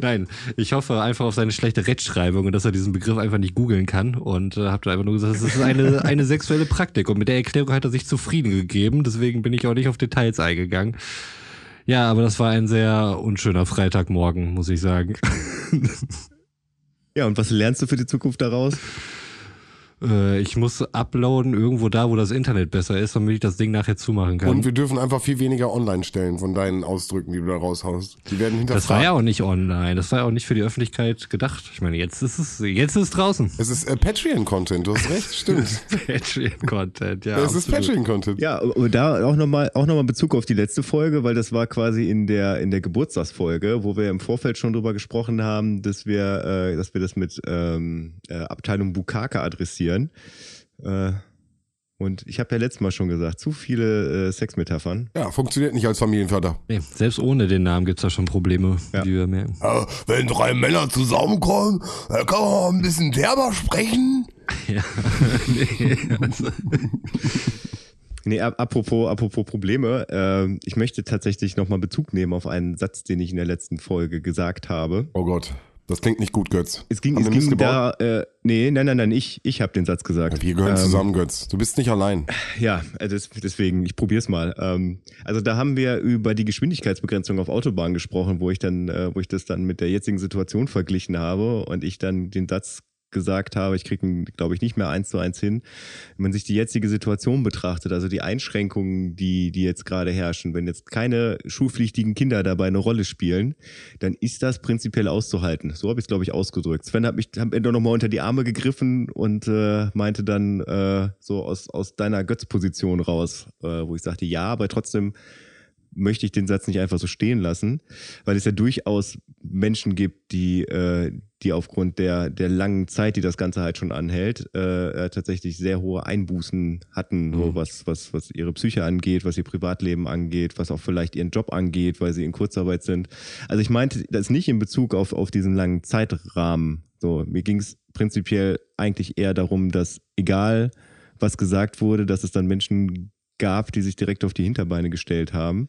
Nein, ich hoffe einfach auf seine schlechte Rechtschreibung und dass er diesen Begriff einfach nicht googeln kann und äh, habe da einfach nur gesagt, es ist eine, eine sexuelle Praktik und mit der Erklärung hat er sich zufrieden gegeben, deswegen bin ich auch nicht auf Details eingegangen. Ja, aber das war ein sehr unschöner Freitagmorgen, muss ich sagen. Ja, und was lernst du für die Zukunft daraus? Äh, ich muss uploaden irgendwo da, wo das Internet besser ist, damit ich das Ding nachher zumachen kann. Und wir dürfen einfach viel weniger online stellen von deinen Ausdrücken, die du da raushaust. Die werden hinterfragt. das war ja auch nicht online. Das war ja auch nicht für die Öffentlichkeit gedacht. Ich meine, jetzt ist es, jetzt ist es draußen. Es ist äh, Patreon-Content, du hast recht, stimmt. Patreon-Content, ja. es ist. Patreon-Content. Ja, und da auch nochmal auch noch mal Bezug auf die letzte Folge, weil das war quasi in der, in der Geburtstagsfolge, wo wir im Vorfeld schon drüber gesprochen haben, dass wir, äh, dass wir das mit ähm, äh, Abteilung Bukake adressieren. Äh, und ich habe ja letztes Mal schon gesagt, zu viele äh, Sexmetaphern. Ja, funktioniert nicht als Familienvater. Nee, selbst ohne den Namen gibt's da schon Probleme, Ja. wie wir merken. Äh, wenn drei Männer zusammenkommen, dann kann man mal ein bisschen derber sprechen. Ja. nee, also, Nee, ap- apropos, apropos Probleme, äh, ich möchte tatsächlich nochmal Bezug nehmen auf einen Satz, den ich in der letzten Folge gesagt habe. Oh Gott, das klingt nicht gut, Götz. Es ging, Haben es ging da, äh, nee, nein, nein, nein, ich, ich habe den Satz gesagt. Wir gehören Ähm, zusammen, Götz. Du bist nicht allein. Ja, äh, das, deswegen, ich probier's mal. Ähm, also da haben wir über die Geschwindigkeitsbegrenzung auf Autobahnen gesprochen, wo ich dann, äh, wo ich das dann mit der jetzigen Situation verglichen habe und ich dann den Satz gesagt habe, ich kriege glaube ich, nicht mehr eins zu eins hin. Wenn man sich die jetzige Situation betrachtet, also die Einschränkungen, die, die jetzt gerade herrschen, wenn jetzt keine schulpflichtigen Kinder dabei eine Rolle spielen, dann ist das prinzipiell auszuhalten. So habe ich es, glaube ich, ausgedrückt. Sven hat mich mir doch nochmal unter die Arme gegriffen und äh, meinte dann äh, so aus, aus deiner Götzposition raus, äh, wo ich sagte, ja, aber trotzdem möchte ich den Satz nicht einfach so stehen lassen, weil es ja durchaus Menschen gibt, die, äh, die aufgrund der, der langen Zeit, die das Ganze halt schon anhält, äh, äh, tatsächlich sehr hohe Einbußen hatten, so was, was, was ihre Psyche angeht, was ihr Privatleben angeht, was auch vielleicht ihren Job angeht, weil sie in Kurzarbeit sind. Also ich meinte das nicht in Bezug auf, auf diesen langen Zeitrahmen. So, mir ging es prinzipiell eigentlich eher darum, dass egal was gesagt wurde, dass es dann Menschen gab, die sich direkt auf die Hinterbeine gestellt haben.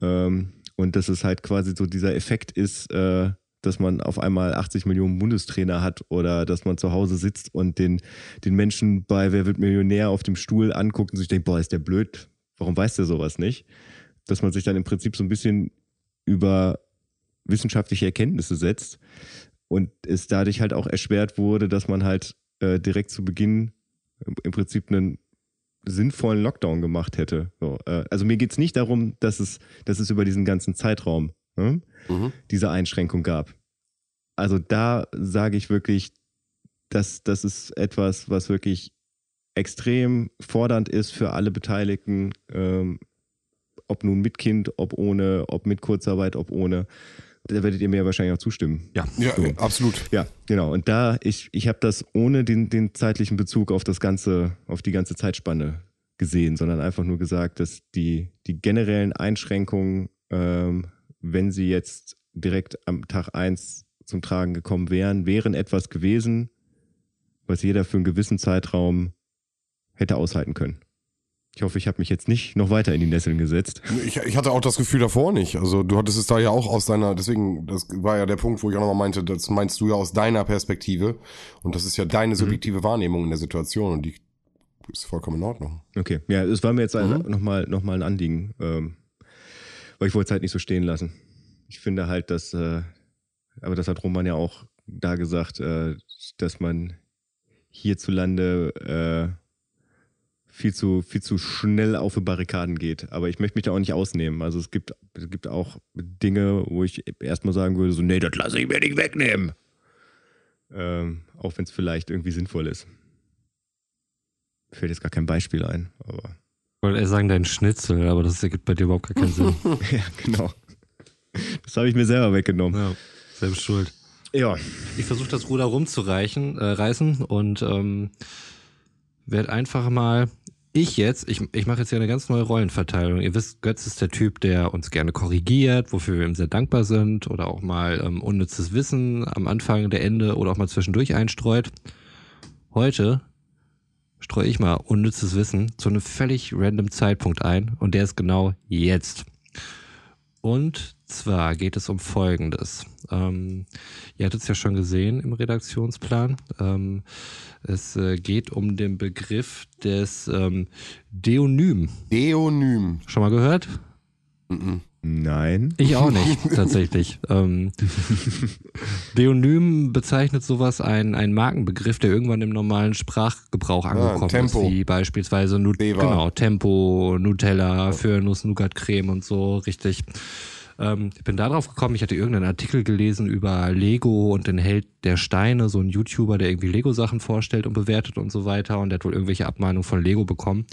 Ähm, und dass es halt quasi so dieser Effekt ist, äh, dass man auf einmal 80 Millionen Bundestrainer hat oder dass man zu Hause sitzt und den, den Menschen bei Wer wird Millionär auf dem Stuhl anguckt und sich denkt, boah, ist der blöd, warum weiß der sowas nicht? Dass man sich dann im Prinzip so ein bisschen über wissenschaftliche Erkenntnisse setzt und es dadurch halt auch erschwert wurde, dass man halt äh, direkt zu Beginn im- im Prinzip einen sinnvollen Lockdown gemacht hätte. So, äh, also mir geht's nicht darum, dass es, dass es über diesen ganzen Zeitraum hm, Mhm. diese Einschränkung gab. Also da sage ich wirklich, dass das ist etwas, was wirklich extrem fordernd ist für alle Beteiligten, ähm, ob nun mit Kind, ob ohne, ob mit Kurzarbeit, ob ohne. Da werdet ihr mir wahrscheinlich auch zustimmen. ja. Ja, So. absolut. Ja, genau. Und da, ich, ich habe das ohne den, den zeitlichen Bezug auf das ganze, auf die ganze Zeitspanne gesehen, sondern einfach nur gesagt, dass die, die generellen Einschränkungen, ähm, wenn sie jetzt direkt am Tag eins zum Tragen gekommen wären, wären etwas gewesen, was jeder für einen gewissen Zeitraum hätte aushalten können. Ich hoffe, ich habe mich jetzt nicht noch weiter in die Nesseln gesetzt. Ich, ich hatte auch das Gefühl davor nicht. Also du hattest es da ja auch aus deiner, deswegen, das war ja der Punkt, wo ich auch nochmal meinte, das meinst du ja aus deiner Perspektive. Und das ist ja deine subjektive Wahrnehmung in der Situation und die ist vollkommen in Ordnung. Okay, ja, es war mir jetzt Mhm. nochmal noch mal ein Anliegen, ähm, weil ich wollte es halt nicht so stehen lassen. Ich finde halt, dass, äh, aber das hat Roman ja auch da gesagt, äh, dass man hierzulande äh, viel zu, viel zu schnell auf die Barrikaden geht. Aber ich möchte mich da auch nicht ausnehmen. Also es gibt, es gibt auch Dinge, wo ich erstmal sagen würde, so, nee, das lasse ich mir nicht wegnehmen. Ähm, auch wenn es vielleicht irgendwie sinnvoll ist. Fällt jetzt gar kein Beispiel ein, aber Ich wollte eher sagen, dein Schnitzel, aber das ergibt bei dir überhaupt gar keinen Sinn. ja, genau. Das habe ich mir selber weggenommen. ja, selbst schuld. Ja. Ich versuche das Ruder rumzureichen, äh, reißen und ähm, werde einfach mal ich jetzt, ich, ich mache jetzt hier eine ganz neue Rollenverteilung. Ihr wisst, Götz ist der Typ, der uns gerne korrigiert, wofür wir ihm sehr dankbar sind oder auch mal ähm, unnützes Wissen am Anfang, der Ende oder auch mal zwischendurch einstreut. Heute streue ich mal unnützes Wissen zu einem völlig random Zeitpunkt ein und der ist genau jetzt. Und zwar geht es um Folgendes. Ähm, ihr hattet es ja schon gesehen im Redaktionsplan. Ähm, es äh, geht um den Begriff des ähm, Deonym. Deonym. Schon mal gehört? Mhm. Nein. Ich auch nicht, tatsächlich. Ähm, Deonym bezeichnet sowas ein, ein Markenbegriff, der irgendwann im normalen Sprachgebrauch angekommen Tempo. ist, wie beispielsweise Nu- Deva. genau, Tempo, Nutella, für Nuss-Nougat-Creme und so, richtig. Ähm, ich bin darauf gekommen, ich hatte irgendeinen Artikel gelesen über Lego und den Held der Steine, so ein YouTuber, der irgendwie Lego-Sachen vorstellt und bewertet und so weiter und der hat wohl irgendwelche Abmahnungen von Lego bekommen.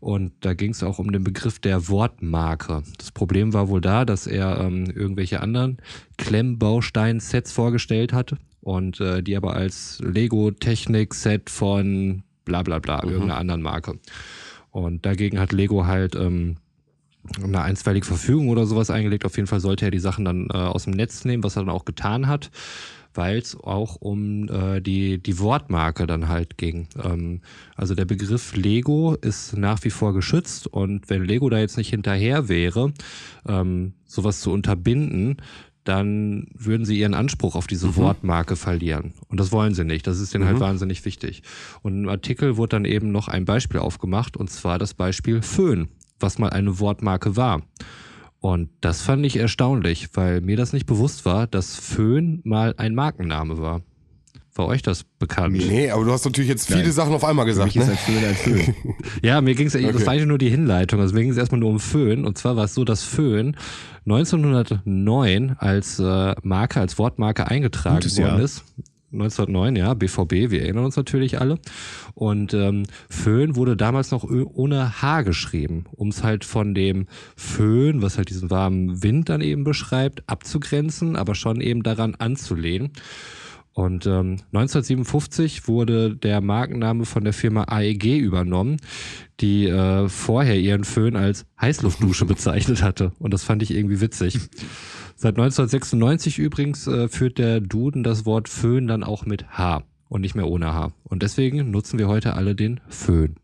Und da ging es auch um den Begriff der Wortmarke. Das Problem war wohl da, dass er ähm, irgendwelche anderen Klemmbaustein-Sets vorgestellt hatte und äh, die aber als Lego-Technik-Set von bla bla bla, irgendeiner anderen Marke. Und dagegen hat Lego halt ähm, eine einstweilige Verfügung oder sowas eingelegt. Auf jeden Fall sollte er die Sachen dann äh, aus dem Netz nehmen, was er dann auch getan hat, weil es auch um äh, die, die Wortmarke dann halt ging. Ähm, also der Begriff Lego ist nach wie vor geschützt und wenn Lego da jetzt nicht hinterher wäre, ähm, sowas zu unterbinden, dann würden sie ihren Anspruch auf diese Wortmarke verlieren. Und das wollen sie nicht. Das ist denen halt wahnsinnig wichtig. Und im Artikel wurde dann eben noch ein Beispiel aufgemacht, und zwar das Beispiel Föhn, was mal eine Wortmarke war. Und das fand ich erstaunlich, weil mir das nicht bewusst war, dass Föhn mal ein Markenname war. War euch das bekannt? Nee, aber du hast natürlich jetzt viele Nein. Sachen auf einmal gesagt, ne? ein Föhn ein Föhn. Ja, mir ging es, Okay. das war eigentlich nur die Hinleitung. Also mir ging es erstmal nur um Föhn. Und zwar war es so, dass Föhn 1909 als äh, Marke, als Wortmarke eingetragen Gutes worden Jahr. ist. 1909, ja, BVB, wir erinnern uns natürlich alle. Und ähm, Föhn wurde damals noch ohne H geschrieben, um es halt von dem Föhn, was halt diesen warmen Wind dann eben beschreibt, abzugrenzen, aber schon eben daran anzulehnen. Und ähm, 1957 wurde der Markenname von der Firma AEG übernommen, die äh, vorher ihren Föhn als Heißluftdusche bezeichnet hatte. Und das fand ich irgendwie witzig. Seit 1996 übrigens äh, führt der Duden das Wort Föhn dann auch mit H und nicht mehr ohne H. Und deswegen nutzen wir heute alle den Föhn.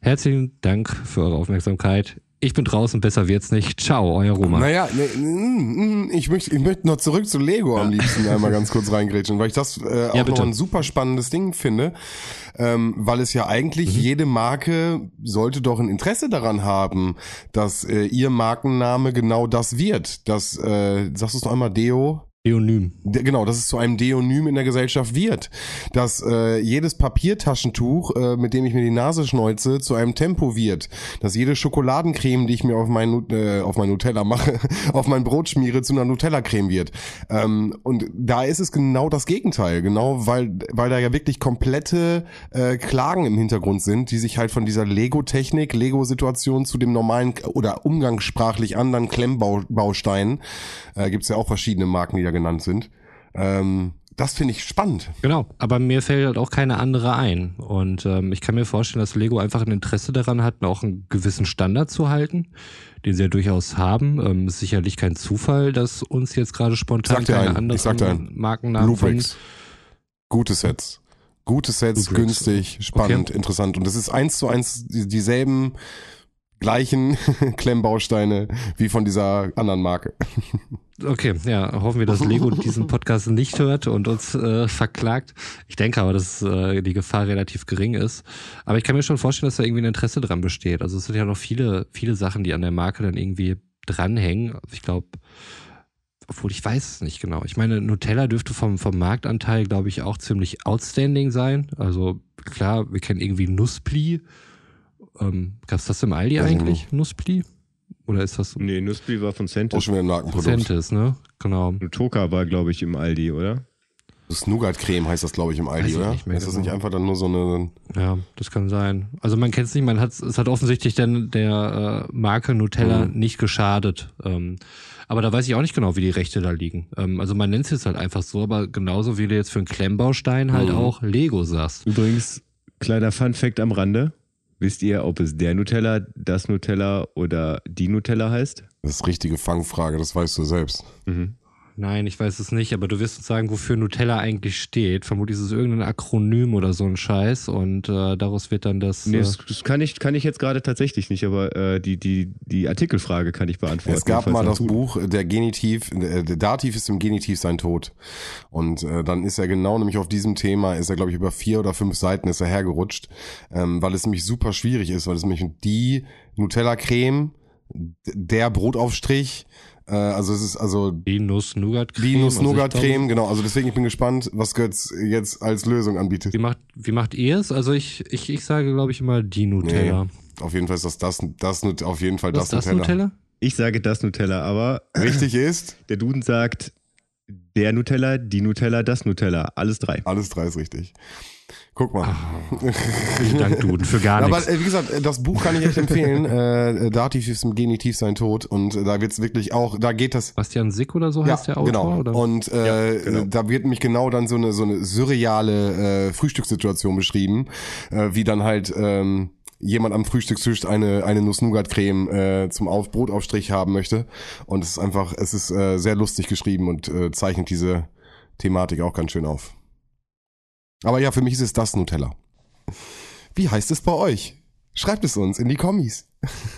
Herzlichen Dank für eure Aufmerksamkeit. Ich bin draußen, besser wird's nicht. Ciao, euer Roman. Naja, ne, mm, mm, ich möchte ich möchte noch zurück zu Lego am liebsten einmal ganz kurz reingrätschen, weil ich das äh, auch Ja, noch ein super spannendes Ding finde, ähm, weil es ja eigentlich Mhm. jede Marke sollte doch ein Interesse daran haben, dass äh, ihr Markenname genau das wird. Das, äh, sagst du es noch einmal, Deo? Deonym. De- Genau, dass es zu einem Deonym in der Gesellschaft wird. Dass äh, jedes Papiertaschentuch, äh, mit dem ich mir die Nase schneuze, zu einem Tempo wird. Dass jede Schokoladencreme, die ich mir auf mein, äh, auf mein Nutella mache, auf mein Brot schmiere, zu einer Nutella-Creme wird. Ähm, und da ist es genau das Gegenteil. Genau, weil, weil da ja wirklich komplette äh, Klagen im Hintergrund sind, die sich halt von dieser Lego-Technik, Lego-Situation zu dem normalen oder umgangssprachlich anderen Klemmbausteinen, äh, gibt ja auch verschiedene Marken, die da genannt sind. Ähm, das finde ich spannend. Genau, aber mir fällt halt auch keine andere ein. Und ähm, ich kann mir vorstellen, dass Lego einfach ein Interesse daran hat, auch einen gewissen Standard zu halten, den sie ja durchaus haben. Ähm, ist sicherlich kein Zufall, dass uns jetzt gerade spontan keine einen, anderen. Markennamen Bluebricks. Gute Sets. Gute Sets, Bluebricks. günstig, spannend, interessant. Und das ist eins zu eins die- dieselben gleichen Klemmbausteine wie von dieser anderen Marke. Okay, ja, hoffen wir, dass Lego diesen Podcast nicht hört und uns äh, verklagt. Ich denke aber, dass äh, die Gefahr relativ gering ist. Aber ich kann mir schon vorstellen, dass da irgendwie ein Interesse dran besteht. Also es sind ja noch viele, viele Sachen, die an der Marke dann irgendwie dranhängen. Ich glaube, obwohl ich weiß es nicht genau. Ich meine, Nutella dürfte vom, vom Marktanteil, glaube ich, auch ziemlich outstanding sein. Also klar, wir kennen irgendwie Nusspli. Ähm, Gab es das im Aldi ich eigentlich, Nusspli? Oder ist das Nee, Nussbi war von Auch Centis. schon wieder ein Markenprodukt. Centis, ne? Genau. Toka war, glaube ich, im Aldi, oder? Das Nougat-Creme heißt das, glaube ich, im Aldi, oder? ist das genau. nicht einfach dann nur so eine... Ja, das kann sein. Also man kennt es nicht, man hat es hat offensichtlich denn der äh, Marke Nutella Mhm. nicht geschadet. Ähm, aber da weiß ich auch nicht genau, wie die Rechte da liegen. Ähm, also man nennt es jetzt halt einfach so, aber genauso wie du jetzt für einen Klemmbaustein halt Mhm. auch Lego sagst. Übrigens, kleiner Fun-Fact am Rande. Wisst ihr, ob es der Nutella, das Nutella oder die Nutella heißt? Das ist richtige Fangfrage, das weißt du selbst. Mhm. Nein, ich weiß es nicht, aber du wirst uns sagen, wofür Nutella eigentlich steht. Vermutlich ist es irgendein Akronym oder so ein Scheiß und äh, daraus wird dann das. Nee, äh, das, das kann ich, kann ich jetzt gerade tatsächlich nicht, aber äh, die, die, die Artikelfrage kann ich beantworten. Es gab mal das tut. Buch, der Genitiv, äh, der Dativ ist im Genitiv sein Tod. Und äh, dann ist er genau nämlich auf diesem Thema, ist er glaube ich über vier oder fünf Seiten ist er hergerutscht, ähm, weil es nämlich super schwierig ist, weil es nämlich die Nutella-Creme der Brotaufstrich. Äh, also es ist also Die Nuss-Nougat-Creme. die Also Nuss-Nougat-Creme, glaube, genau. Also deswegen, ich bin gespannt, was Götz jetzt als Lösung anbietet. Wie macht, wie macht ihr es? Also ich, ich, ich sage, glaube ich, immer die Nutella. Auf jeden Fall ist das das, das Nut- auf jeden Fall das, das Nutella. Nutella? Ich sage das Nutella, aber Richtig ist, der Duden sagt der Nutella, die Nutella, das Nutella. Alles drei. alles drei ist richtig. Guck mal. Vielen Dank, Duden, für gar Aber nichts. äh, wie gesagt, äh, das Buch kann ich echt empfehlen. äh, Dativ ist im Genitiv sein Tod und äh, da wird's wirklich auch, da geht das Bastian Sick oder so heißt der Autor? genau. Oder? Und äh, Ja, genau. da wird mich genau dann so eine so eine surreale äh, Frühstückssituation beschrieben, äh, wie dann halt ähm, jemand am Frühstückstisch eine eine Nuss-Nougat-Creme äh, zum Auf Brotaufstrich haben möchte. Und es ist einfach, es ist äh, sehr lustig geschrieben und äh, zeichnet diese Thematik auch ganz schön auf. Aber ja, für mich ist es das Nutella. Wie heißt es bei euch? Schreibt es uns in die Kommis.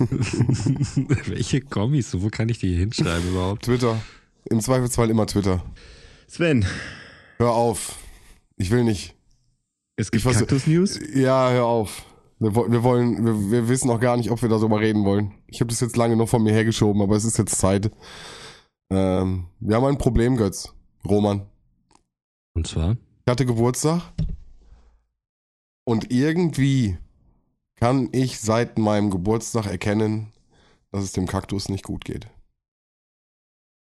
Welche Kommis? Wo kann ich die hinschreiben überhaupt? Twitter. Im Zweifelsfall immer Twitter. Sven, Hör auf. Ich will nicht. es gibt Ich weiß- Kaktus-News. Ja, hör auf. Wir, wir wollen, wir, wir wissen noch gar nicht, ob wir darüber reden wollen. Ich habe das jetzt lange noch von mir hergeschoben, aber es ist jetzt Zeit. Ähm, wir haben ein Problem, Götz. Roman. Und zwar? Ich hatte Geburtstag. Und irgendwie kann ich seit meinem Geburtstag erkennen, dass es dem Kaktus nicht gut geht.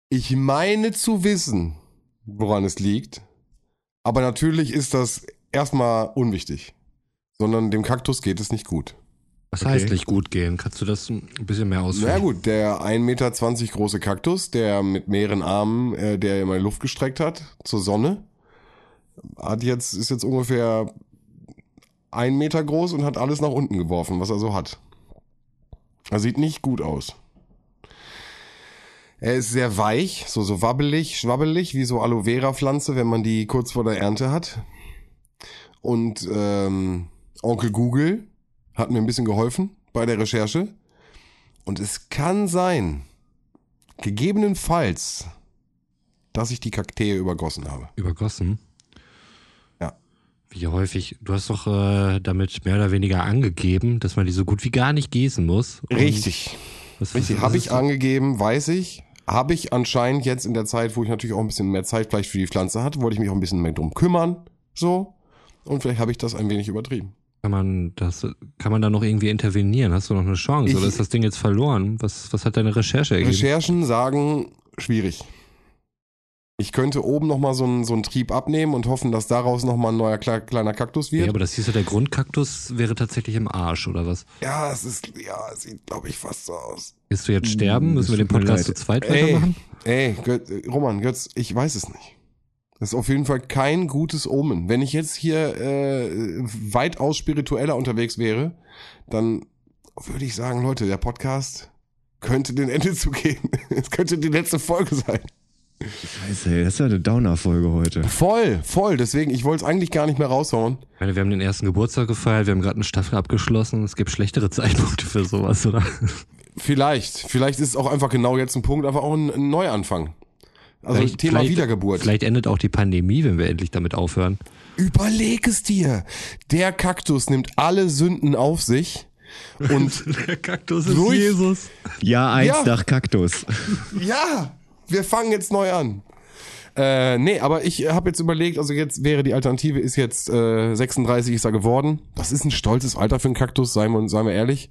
Ich meine zu wissen, woran es liegt. Aber natürlich ist das erstmal unwichtig. Sondern dem Kaktus geht es nicht gut. Was Okay. heißt nicht gut gehen? Kannst du das ein bisschen mehr Na ausführen? gut, der 1,20 Meter große Kaktus, der mit mehreren Armen, äh, der immer in die Luft gestreckt hat, zur Sonne, hat jetzt, ist jetzt ungefähr ein Meter groß und hat alles nach unten geworfen, was er so hat. Er sieht nicht gut aus. Er ist sehr weich, so, so wabbelig, schwabbelig, wie so Aloe Vera Pflanze, wenn man die kurz vor der Ernte hat. Und ähm, Onkel Google hat mir ein bisschen geholfen bei der Recherche. Und es kann sein, gegebenenfalls, dass ich die Kakteen übergossen habe. Übergossen? Wie häufig? Du hast doch äh, damit mehr oder weniger angegeben, dass man die so gut wie gar nicht gießen muss. Und Richtig. Was, Richtig. was Habe ist ich so- angegeben, weiß ich. Habe ich anscheinend jetzt in der Zeit, wo ich natürlich auch ein bisschen mehr Zeit vielleicht für die Pflanze hatte, wollte ich mich auch ein bisschen mehr drum kümmern. So. Und vielleicht habe ich das ein wenig übertrieben. Kann man das, kann man da noch irgendwie intervenieren? Hast du noch eine Chance? Ich- Oder ist das Ding jetzt verloren? Was, was hat deine Recherche ergeben? Recherchen sagen, schwierig. Ich könnte oben nochmal so einen, so einen Trieb abnehmen und hoffen, dass daraus nochmal ein neuer kle- kleiner Kaktus wird. ja, aber das hieß ja, der Grundkaktus wäre tatsächlich im Arsch, oder was? Ja, es ist, ja, es sieht, glaube ich, fast so aus. Willst du jetzt sterben? Müssen wir den Podcast zu zweit Ey, weitermachen? ey, Götz, Roman, Götz, ich weiß es nicht. Das ist auf jeden Fall kein gutes Omen. Wenn ich jetzt hier äh, weitaus spiritueller unterwegs wäre, dann würde ich sagen, Leute, der Podcast könnte den Ende zugehen. Es könnte die letzte Folge sein. Scheiße, ey, das ist ja eine Downer-Folge heute. Voll, voll. Deswegen, ich wollte es eigentlich gar nicht mehr raushauen. Ich meine, wir haben den ersten Geburtstag gefeiert, wir haben gerade eine Staffel abgeschlossen. Es gibt schlechtere Zeitpunkte für sowas, oder? Vielleicht, vielleicht ist es auch einfach genau jetzt ein Punkt, einfach auch ein, ein Neuanfang. Also Vielleicht- Thema vielleicht- Wiedergeburt. Vielleicht endet auch die Pandemie, wenn wir endlich damit aufhören. Überleg es dir. Der Kaktus nimmt alle Sünden auf sich und Der Kaktus ist Durch- Jesus. Jahr 1 Ja. nach Kaktus. ja, wir fangen jetzt neu an. Äh, nee, aber ich habe jetzt überlegt, also jetzt wäre die Alternative, ist jetzt äh, 36 ist er geworden. Das ist ein stolzes Alter für einen Kaktus, seien wir, seien wir ehrlich.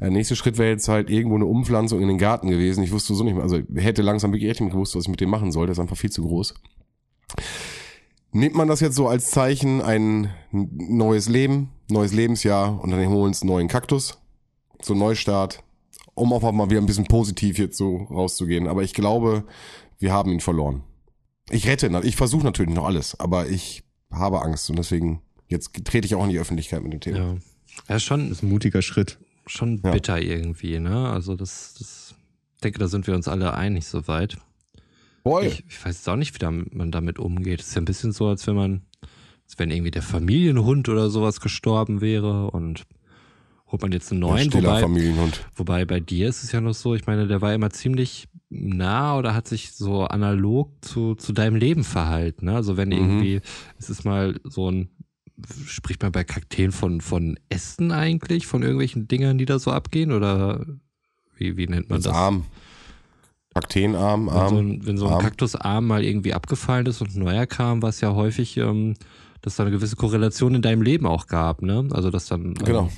Der nächste Schritt wäre jetzt halt irgendwo eine Umpflanzung in den Garten gewesen. Ich wusste so nicht mehr, also hätte langsam wirklich echt nicht gewusst, was ich mit dem machen soll. Der ist einfach viel zu groß. Nimmt man das jetzt so als Zeichen, ein neues Leben, neues Lebensjahr und dann holen wir uns einen neuen Kaktus, so Neustart, um auch mal wieder ein bisschen positiv jetzt so rauszugehen. Aber ich glaube, wir haben ihn verloren. Ich rette, ihn, ich versuche natürlich noch alles, aber ich habe Angst und deswegen jetzt trete ich auch in die Öffentlichkeit mit dem Thema. Ja. Ja, schon, Das ist ein mutiger Schritt. schon Ja. bitter irgendwie, ne? Also das, das, ich denke, da sind wir uns alle einig soweit. Voll. Ich, ich weiß jetzt auch nicht, wie man damit umgeht. Es ist ja ein bisschen so, als wenn man, als wenn irgendwie der Familienhund oder sowas gestorben wäre und holt man jetzt einen Ein neuen, stiller wobei, Familienhund. wobei bei dir ist es ja noch so, ich meine, der war immer ziemlich nah oder hat sich so analog zu, zu deinem Leben verhalten. Ne? Also wenn Mhm. irgendwie, es ist mal so ein, spricht man bei Kakteen von, von Ästen eigentlich, von irgendwelchen Dingern, die da so abgehen oder wie, wie nennt man Als das? Arm. Kakteenarm, Wenn so Arm. ein, wenn so ein Arm. Kaktusarm mal irgendwie abgefallen ist und ein neuer kam, was ja häufig, ähm, dass da eine gewisse Korrelation in deinem Leben auch gab, ne? Also dass dann. Ähm, Genau.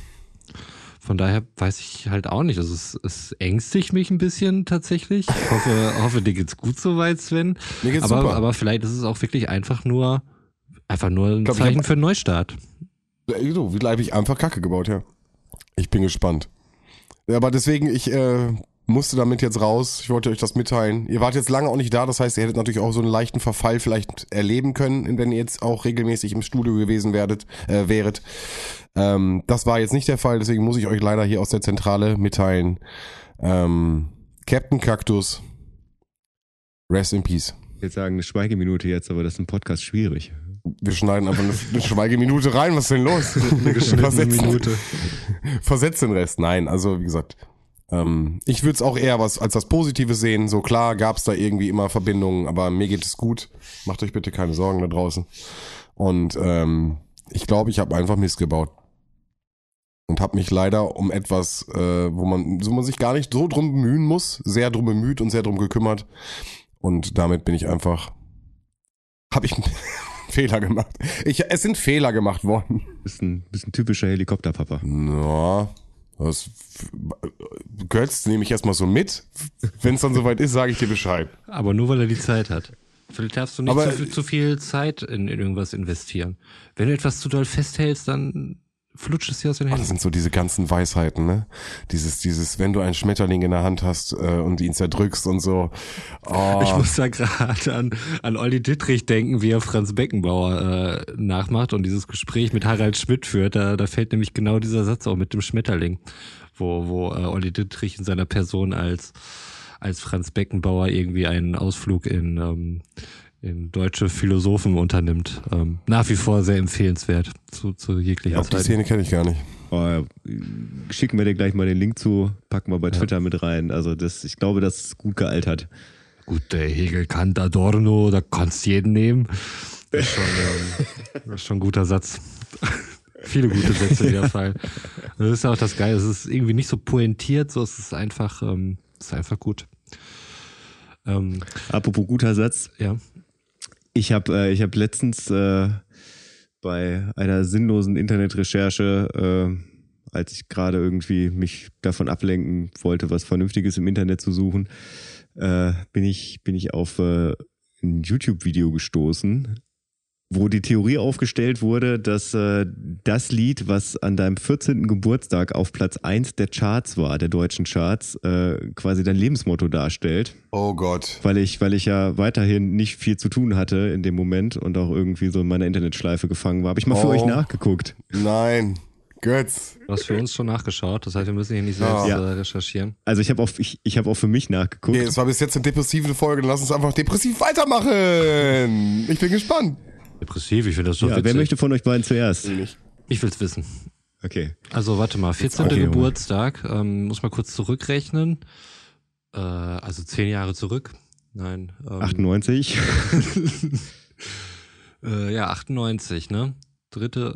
Von daher weiß ich halt auch nicht. Also es, es ängstigt mich ein bisschen tatsächlich. Ich hoffe, hoffe dir geht's gut soweit, Sven. Mir geht's aber, super. aber vielleicht ist es auch wirklich einfach nur, einfach nur ein glaub, ich Zeichen hab- für einen Neustart. So, wie habe ich einfach Kacke gebaut, ja. Ich bin gespannt. Ja, aber deswegen, ich äh, musste damit jetzt raus. Ich wollte euch das mitteilen. Ihr wart jetzt lange auch nicht da, das heißt, ihr hättet natürlich auch so einen leichten Verfall vielleicht erleben können, wenn ihr jetzt auch regelmäßig im Studio gewesen werdet, äh, wäret. Ähm, das war jetzt nicht der Fall, deswegen muss ich euch leider hier aus der Zentrale mitteilen. Ähm, Captain Cactus, rest in peace. Ich würde sagen, eine Schweigeminute jetzt, aber das ist im Podcast schwierig. Wir schneiden einfach eine, eine Schweigeminute rein. Was ist denn los? Versetzen, Versetzt den Rest. Nein, also wie gesagt, ähm, ich würde es auch eher was als was Positives sehen. So klar gab es da irgendwie immer Verbindungen, aber mir geht es gut. Macht euch bitte keine Sorgen da draußen. Und ähm, ich glaube, ich habe einfach Mist gebaut. Und habe mich leider um etwas, äh, wo man, wo man sich gar nicht so drum bemühen muss, sehr drum bemüht und sehr drum gekümmert. Und damit bin ich einfach, habe ich Fehler gemacht. Ich, es sind Fehler gemacht worden. Bist ein, bist ein typischer Helikopterpapa. Na, das Götz nehme ich erstmal so mit. Wenn es dann soweit ist, sage ich dir Bescheid. Aber nur weil er die Zeit hat. Vielleicht darfst du nicht zu, viel, zu viel Zeit in, in irgendwas investieren. Wenn du etwas zu doll festhältst, dann flutscht es dir aus den das Händen. sind so diese ganzen Weisheiten, ne? Dieses, dieses, wenn du einen Schmetterling in der Hand hast äh, und ihn zerdrückst und so. Oh, Ich muss da gerade an, an Olli Dittrich denken, wie er Franz Beckenbauer äh, nachmacht und dieses Gespräch mit Harald Schmidt führt. Da, da fällt nämlich genau dieser Satz auch mit dem Schmetterling, wo, wo äh, Olli Dittrich in seiner Person als, als Franz Beckenbauer irgendwie einen Ausflug in, ähm, in deutsche Philosophen unternimmt. Ähm, nach wie vor sehr empfehlenswert zu, zu jeglicher auf die Zeit. Szene kenne ich gar nicht. Oh, schicken wir dir gleich mal den Link zu, packen wir bei Twitter mit rein. Also das, ich glaube, das ist gut gealtert. Gut, der Hegel, Kant, Adorno, da kannst jeden nehmen. Das ist schon, ähm, das ist schon ein guter Satz. Viele gute Sätze, die da fallen. Das ist ja auch das Geile. Es ist irgendwie nicht so pointiert, so es ist einfach, ähm, es ist einfach gut. Ähm, Apropos guter Satz, ja. Ich habe äh, ich hab letztens äh, bei einer sinnlosen Internetrecherche, äh, als ich gerade irgendwie mich davon ablenken wollte, was Vernünftiges im Internet zu suchen, äh, bin ich bin ich auf äh, ein YouTube-Video gestoßen, wo die Theorie aufgestellt wurde, dass äh, das Lied, was an deinem 14. Geburtstag auf Platz 1 der Charts war, der deutschen Charts, äh, quasi dein Lebensmotto darstellt Oh Gott. weil ich, weil ich ja weiterhin nicht viel zu tun hatte in dem Moment und auch irgendwie so in meiner Internetschleife gefangen war. Habe ich mal für Oh. euch nachgeguckt. Nein. Götz. Du hast für uns schon nachgeschaut, das heißt, wir müssen hier nicht selbst Ja. äh, recherchieren. Also ich habe auch, ich, ich hab auch für mich nachgeguckt. Okay, es war bis jetzt eine depressive Folge, dann lass uns einfach depressiv weitermachen. Ich bin gespannt. Depressiv, ich finde das so ja, wer möchte von euch beiden zuerst? Ich will's wissen. Okay. Also warte mal, 14. Okay. Geburtstag, ähm, muss mal kurz zurückrechnen. Äh, also zehn Jahre zurück. Nein. Ähm, 98. Äh, ja, 98, ne? 3.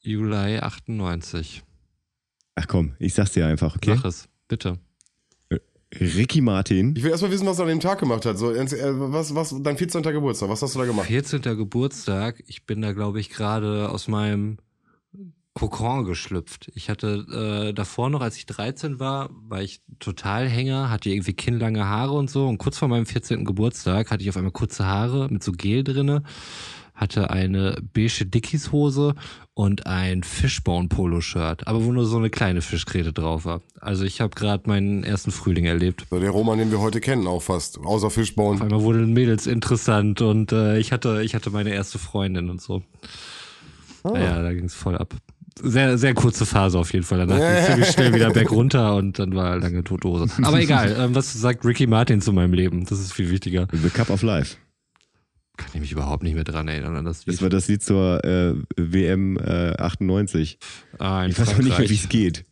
Juli 98. Ach komm, ich sag's dir einfach, okay? Sag es, bitte. Ricky Martin. Ich will erstmal wissen, was er an dem Tag gemacht hat. So, was, was, dein 14. Geburtstag, was hast du da gemacht? 14. Geburtstag, ich bin da, glaube ich, gerade aus meinem Kokon geschlüpft. Ich hatte äh, davor noch, als ich 13 war, war ich total Hänger, hatte irgendwie kinnlange Haare und so. Und kurz vor meinem 14. Geburtstag hatte ich auf einmal kurze Haare mit so Gel drinne, hatte eine beige Dickies-Hose und ein Fishbone-Polo-Shirt, aber wo nur so eine kleine Fischkrete drauf war. Also ich habe gerade meinen ersten Frühling erlebt. Der Roman, den wir heute kennen, auch fast. Außer Auf Fishbone. einmal wurden Mädels interessant und äh, ich hatte, ich hatte meine erste Freundin und so. Naja, da ging es voll ab. Sehr, sehr kurze Phase auf jeden Fall. Danach ging es ziemlich schnell wieder bergunter und dann war lange tote Hose. Aber egal, ähm, was sagt Ricky Martin zu meinem Leben? Das ist viel wichtiger. The Cup of Life. Kann ich mich überhaupt nicht mehr dran erinnern an das Lied. Das war das Lied zur äh, WM äh, 98. ah, Ich weiß auch nicht mehr, wie es geht.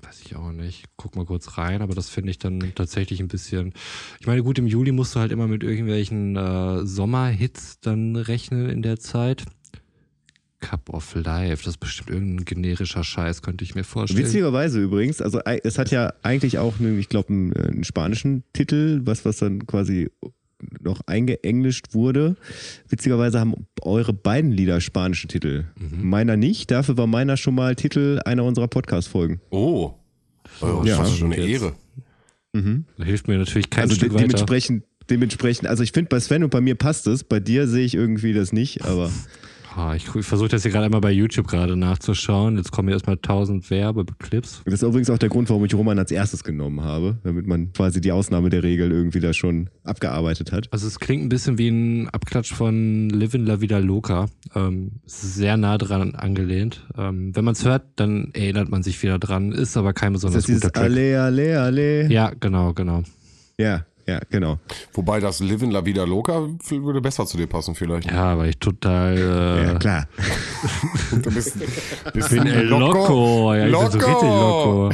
Weiß ich auch nicht. Guck mal kurz rein, aber das finde ich dann tatsächlich ein bisschen. Ich meine, gut, im Juli musst du halt immer mit irgendwelchen äh, Sommerhits dann rechnen in der Zeit. Cup of Life. Das ist bestimmt irgendein generischer Scheiß, könnte ich mir vorstellen. Witzigerweise übrigens, also ei- es hat ja eigentlich auch, einen, ich glaube, einen, einen spanischen Titel, was, was dann quasi noch eingeenglischt wurde. Witzigerweise haben eure beiden Lieder spanische Titel. Meiner nicht, dafür war meiner schon mal Titel einer unserer Podcast-Folgen. Oh. Oh, Ja. das ist schon eine. Ehre. Da hilft mir natürlich kein also Stück de weiter. dementsprechend, dementsprechend, also ich finde bei Sven und bei mir passt es, bei dir sehe ich irgendwie das nicht, aber Ich ich versuche das hier gerade einmal bei YouTube gerade nachzuschauen. Jetzt kommen hier erstmal 1000 Werbeclips. das ist übrigens auch der Grund, warum ich Roman als erstes genommen habe, damit man quasi die Ausnahme der Regel irgendwie da schon abgearbeitet hat. Also es klingt ein bisschen wie ein Abklatsch von Livin La Vida Loca. Ähm, sehr nah dran angelehnt. Ähm, wenn man es hört, dann erinnert man sich wieder dran. Ist aber kein Das besonders ist dieses guter Track. Alle, Alle, Alle. Ja, genau, genau. Ja, ja, genau. Wobei das Live in La Vida Loca würde besser zu dir passen vielleicht. Ja, weil ich total äh, Ja, klar. Du bist, bist bin El Loco. Ja, ich bin so richtig Loco.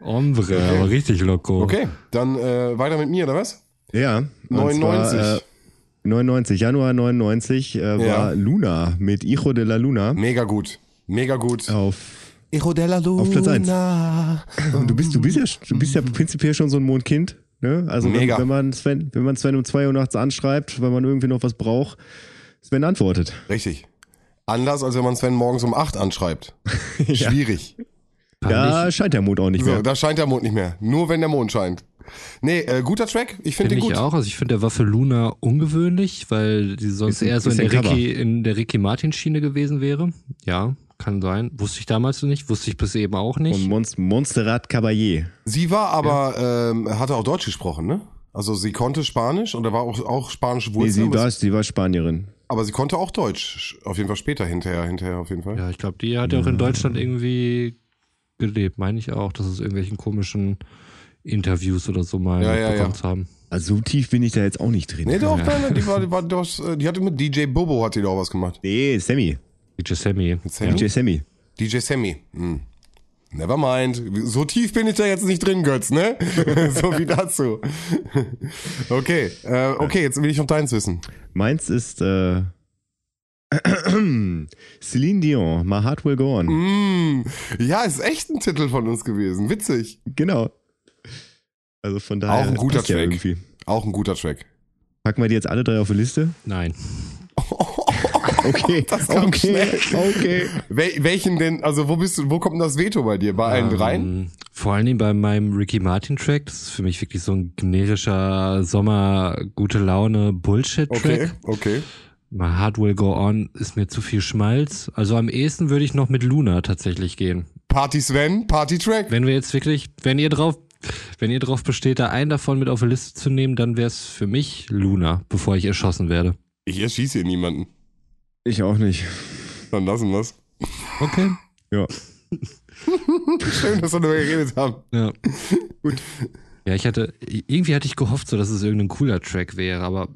Ombre, aber richtig Loco. Okay, dann äh, weiter mit mir, oder was? Ja. und 99. Zwar, äh, 99, Januar 99 äh, war Ja. Luna mit Hijo de la Luna Mega gut. Mega gut. auf. Hijo de la Luna. Auf Platz eins. Du bist, du bist ja, du bist ja prinzipiell schon so ein Mondkind. Ne? Also wenn, Mega. wenn man Sven, wenn man Sven um 2 Uhr nachts anschreibt, weil man irgendwie noch was braucht, Sven antwortet. Richtig. Anders, als wenn man Sven morgens um 8 anschreibt. Schwierig. Fand Da ich, scheint der Mond auch nicht So, mehr. da scheint der Mond nicht mehr. Nur wenn der Mond scheint. Nee, äh, guter Track. Ich finde Finde den ich gut. auch. Also ich finde, der war für Luna ungewöhnlich, weil die sonst Ist eher so in der. Ricky, in der Ricky Martin Schiene gewesen wäre. Ja, kann sein. Wusste ich damals nicht, wusste ich bis eben auch Und nicht. Monst Monsterrat Caballé. Sie war aber, ähm, hatte auch Deutsch gesprochen, ne? Also sie konnte Spanisch und da war auch, auch spanische Nee, Wurzeln, sie, war, sie, sie war Spanierin. aber sie konnte auch Deutsch. Auf jeden Fall später, hinterher, hinterher auf jeden Fall. Ja, ich glaube, die hat ja auch in Deutschland irgendwie gelebt, meine ich auch, dass es irgendwelchen komischen Interviews oder so mal Ja, ja, bekommen ja. haben. Also so tief bin ich da jetzt auch nicht drin. Nee, doch, nein, nein, die, war, die, war, doch, die hatte mit DJ Bobo hat die da auch was gemacht. Nee, Sammy. DJ Sammy. Sammy? DJ Sammy. DJ Sammy. Hm. Never mind. So tief bin ich da jetzt nicht drin, Götz, ne? so wie dazu. okay, äh, okay, jetzt will ich noch deins wissen. Meins ist äh, Celine Dion, My Heart Will Go On. Mm, ja, ist echt ein Titel von uns gewesen. Witzig. Genau. Also von daher. Auch ein guter ja Track. irgendwie. Auch ein guter Track. Packen wir die jetzt alle drei auf die Liste? Nein. Okay. Das kam okay. schnell. Okay. Wel welchen denn, also wo bist du, wo kommt denn das Veto bei dir? Bei allen dreien? Ähm, vor allen Dingen bei meinem Ricky Martin Track. Das ist für mich wirklich so ein generischer Sommer, gute Laune Bullshit-Track. Okay, okay. My Heart Will Go On ist mir zu viel Schmalz. Also am ehesten würde ich noch mit Luna tatsächlich gehen. Party Sven, Party Track. Wenn wir jetzt wirklich, wenn ihr drauf, wenn ihr drauf besteht, da einen davon mit auf die Liste zu nehmen, dann wäre es für mich Luna, bevor ich erschossen werde. Ich erschieße hier niemanden. Ich auch nicht. Dann lassen wir's. Okay. Ja. Schön, dass wir darüber geredet haben. Ja. Gut. Ja, ich hatte, irgendwie hatte ich gehofft, so dass es irgendein cooler Track wäre, aber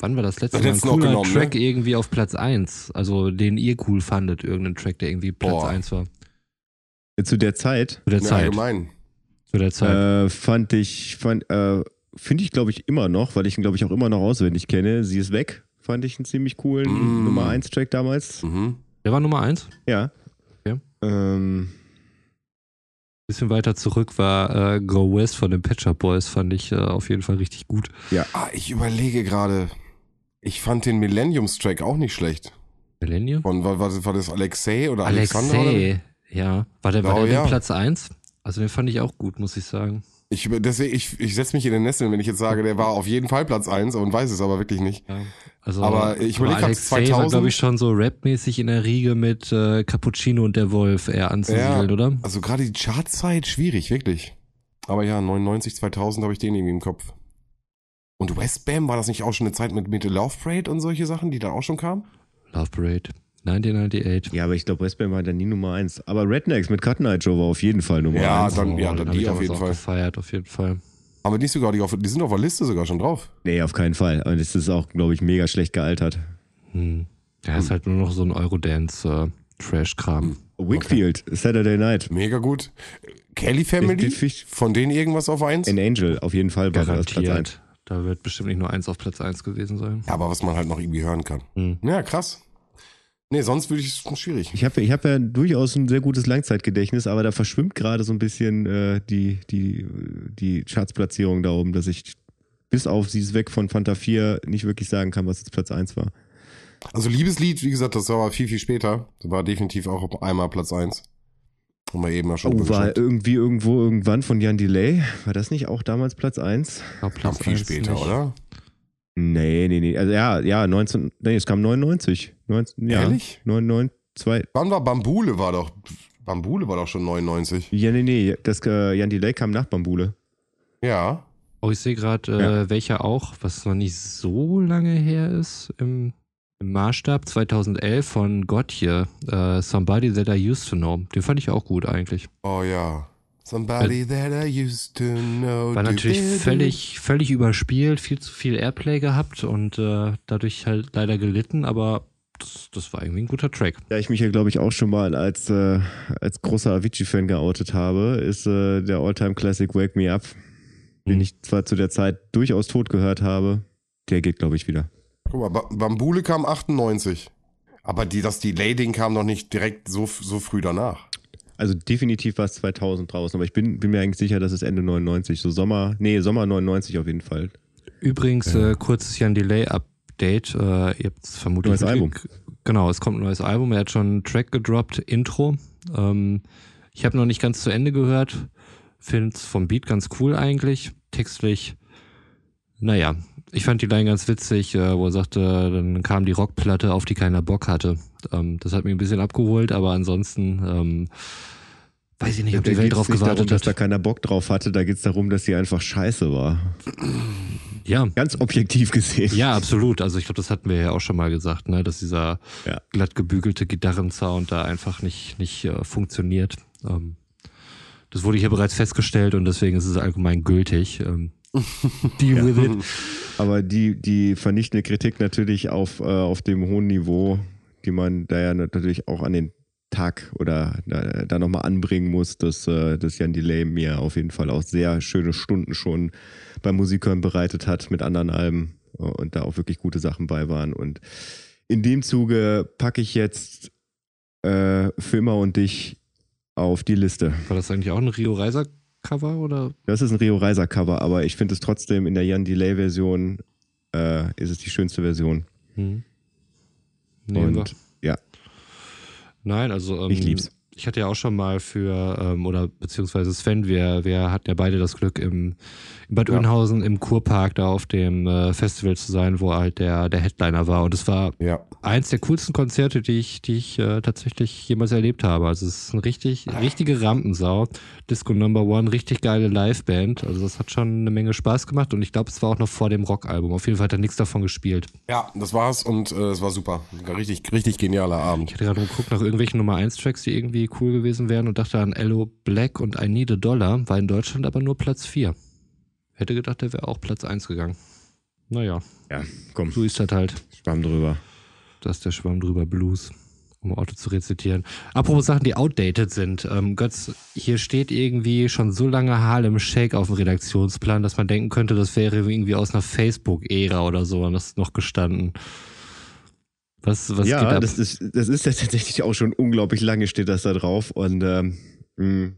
wann war das letzte Das Mal ein cooler genommen, Track ne? irgendwie auf Platz 1? Also den ihr cool fandet, irgendein Track, der irgendwie Platz Boah. 1 war. Zu der Zeit Zu der Ja, Zeit. allgemein. Zu der Zeit. äh, fand ich, fand, äh, finde ich glaube ich immer noch, weil ich ihn glaube ich auch immer noch auswendig kenne. Sie ist weg. Fand ich einen ziemlich coolen Mm. Nummer 1 Track damals. Mhm. der war Nummer 1. Ja. Ja. Ähm, Bisschen weiter zurück war äh, Go West von den Pet Shop Boys, fand ich äh, auf jeden Fall richtig gut. Ah, ich überlege gerade. Ich fand den Millenniums-Track auch nicht schlecht. Millennium? Von, war, war, das- war das Alexei oder Alexander? Oder? Alexei. Ja. War der, war Oh, der ja. Platz 1? Also den fand ich auch gut, muss ich sagen. Ich, deswegen, ich, ich setze mich in den Nesseln, wenn ich jetzt sage, der war auf jeden Fall Platz 1 und weiß es aber wirklich nicht. Ja. Also, Aber ich überleg grad, Alexei war, 2000 glaube ich, schon so rapmäßig in der Riege mit äh, Cappuccino und der Wolf eher anzusiedeln, Ja. oder? Also gerade die Chartzeit, schwierig, wirklich. Aber ja, 99, 2000 habe ich den irgendwie im Kopf. Und Westbam, war das nicht auch schon eine Zeit mit, mit Love Parade und solche Sachen, die da auch schon kamen? Love Parade. 1998. ja, aber ich glaube, Westbam war dann nie Nummer 1. Aber Rednecks mit Cut Night Show war auf jeden Fall Nummer Ja, 1. dann- ja, dann hab die auf jeden auch Fall. gefeiert, auf jeden Fall. Wir nicht sogar, die, auf, die sind auf der Liste sogar schon drauf. Nee, auf keinen Fall. Und es ist auch, glaube ich, mega schlecht gealtert. Hm. Ja, ist halt nur noch so ein Eurodance-Trash-Kram. Wickfield, Saturday Night. Mega gut. Kelly Family, Ich- ich- von denen irgendwas auf 1? An Angel, auf jeden Fall war das Platz 1. Garantiert. Da wird bestimmt nicht nur eins auf Platz 1 gewesen sein. Ja, aber was man halt noch irgendwie hören kann. Hm. Ja, krass. Nee, sonst würde ich es schwierig. Ich habe ich hab ja durchaus ein sehr gutes Langzeitgedächtnis, aber da verschwimmt gerade so ein bisschen äh, die, die, die Chartsplatzierung da oben, dass ich bis auf sie ist weg von Fanta 4 nicht wirklich sagen kann, was jetzt Platz 1 war. Also Liebeslied, wie gesagt, das war viel, viel später. Das war definitiv auch einmal Platz 1. Haben wir eben ja schon Oh, war irgendwie irgendwo irgendwann von Jan Delay? War das nicht auch damals Platz 1? Glaub, Kam Platz viel eins später, nicht. oder? Nee, nee, nee. Also ja, ja, 19, nee, es kam 99. 19, ja, Ehrlich? 99, 2. Wann war Bambule war doch. Bambule war doch schon 99. Ja, nee, nee, das äh, Jan Delay kam nach Bambule. Ja. Oh, ich sehe gerade, äh, Ja. welcher auch, was noch nicht so lange her ist, im, im Maßstab 2011 von Gotye, äh, Somebody That I Used to Know. Den fand ich auch gut eigentlich. Oh ja. Somebody that I used to know. War natürlich völlig, völlig überspielt, viel zu viel Airplay gehabt und äh, dadurch halt leider gelitten, aber das, das war irgendwie ein guter Track. Da ich mich ja, glaube ich, auch schon mal als, äh, als großer Avicii-Fan geoutet habe, ist äh, der Alltime Classic Wake Me Up, den Mhm. ich zwar zu der Zeit durchaus tot gehört habe, der geht, glaube ich, wieder. Guck mal, Ba- Bambule kam 98. Aber die, das Delay-Ding kam noch nicht direkt so, so früh danach. Also definitiv war es 2000 draußen, aber ich bin, bin mir eigentlich sicher, dass es Ende 99, so Sommer, nee, Sommer 99 auf jeden Fall. Übrigens, äh, kurzes Jan Delay-Update. Äh, ihr habt es vermutlich. Neues Album. Genau, es kommt ein neues Album. Er hat schon einen Track gedroppt, Intro. Ähm, ich habe noch nicht ganz zu Ende gehört. Finde es vom Beat ganz cool eigentlich. Textlich, naja, ich fand die Line ganz witzig, äh, wo er sagte, dann kam die Rockplatte, auf die keiner Bock hatte. Ähm, das hat mich ein bisschen abgeholt, aber ansonsten ähm, weiß ich nicht, ob da die Welt drauf nicht darum, gewartet dass da hat. keiner Bock drauf hatte, da geht es darum, dass sie einfach scheiße war. Ja, Ganz objektiv gesehen. Ja, absolut. Also ich glaube, das hatten wir ja auch schon mal gesagt, ne, dass dieser Ja. glatt gebügelte Gitarrensound da einfach nicht, nicht äh, funktioniert. Ähm, das wurde hier bereits festgestellt und deswegen ist es allgemein gültig. Ähm, deal with it. Aber die, die vernichtende Kritik natürlich auf, äh, auf dem hohen Niveau, die man da ja natürlich auch an den Tag oder da, da nochmal anbringen muss, dass, äh, dass Jan Delay mir auf jeden Fall auch sehr schöne Stunden schon beim Musikhören bereitet hat mit anderen Alben äh, und da auch wirklich gute Sachen bei waren. Und in dem Zuge packe ich jetzt äh, für immer und dich auf die Liste. War das eigentlich auch ein Rio Reiser Cover oder? Das ist ein Rio Reiser Cover, aber ich finde es trotzdem in der Jan Delay Version äh, ist es die schönste Version. Hm. Nehmen wir. Und ja, Nein, also ähm, Ich lieb's. Ich hatte ja auch schon mal für, ähm, oder beziehungsweise Sven, wir, wir hatten ja beide das Glück, im, in Bad Ja. Oeynhausen im Kurpark da auf dem äh, Festival zu sein, wo halt der, der Headliner war. Und es war Ja. eins der coolsten Konzerte, die ich, die ich äh, tatsächlich jemals erlebt habe. Also es ist eine richtig, richtige Rampensau. Disco Number One, richtig geile Liveband. Also das hat schon eine Menge Spaß gemacht und ich glaube, es war auch noch vor dem Rockalbum. Auf jeden Fall hat er nichts davon gespielt. Ja, das war's und äh, es war super. Richtig, richtig genialer Ich Abend. hatte gerade geguckt nach irgendwelchen Nummer 1 Tracks, die irgendwie cool gewesen wären und dachte an Ello Black und I Need a Dollar, war in Deutschland aber nur Platz 4. Hätte gedacht, der wäre auch Platz 1 gegangen. Naja, ja, komm, so ist das halt. Schwamm drüber. Das ist der Schwamm drüber Blues, um Auto zu rezitieren. Apropos Sachen, die outdated sind. Ähm, Götz, hier steht irgendwie schon so lange Harlem Shake auf dem Redaktionsplan, dass man denken könnte, das wäre irgendwie aus einer Facebook-Ära oder so, und das ist noch gestanden. Was, was geht ja, ab? das ist, das ist ja tatsächlich auch schon unglaublich lange steht das da drauf und ähm, mh,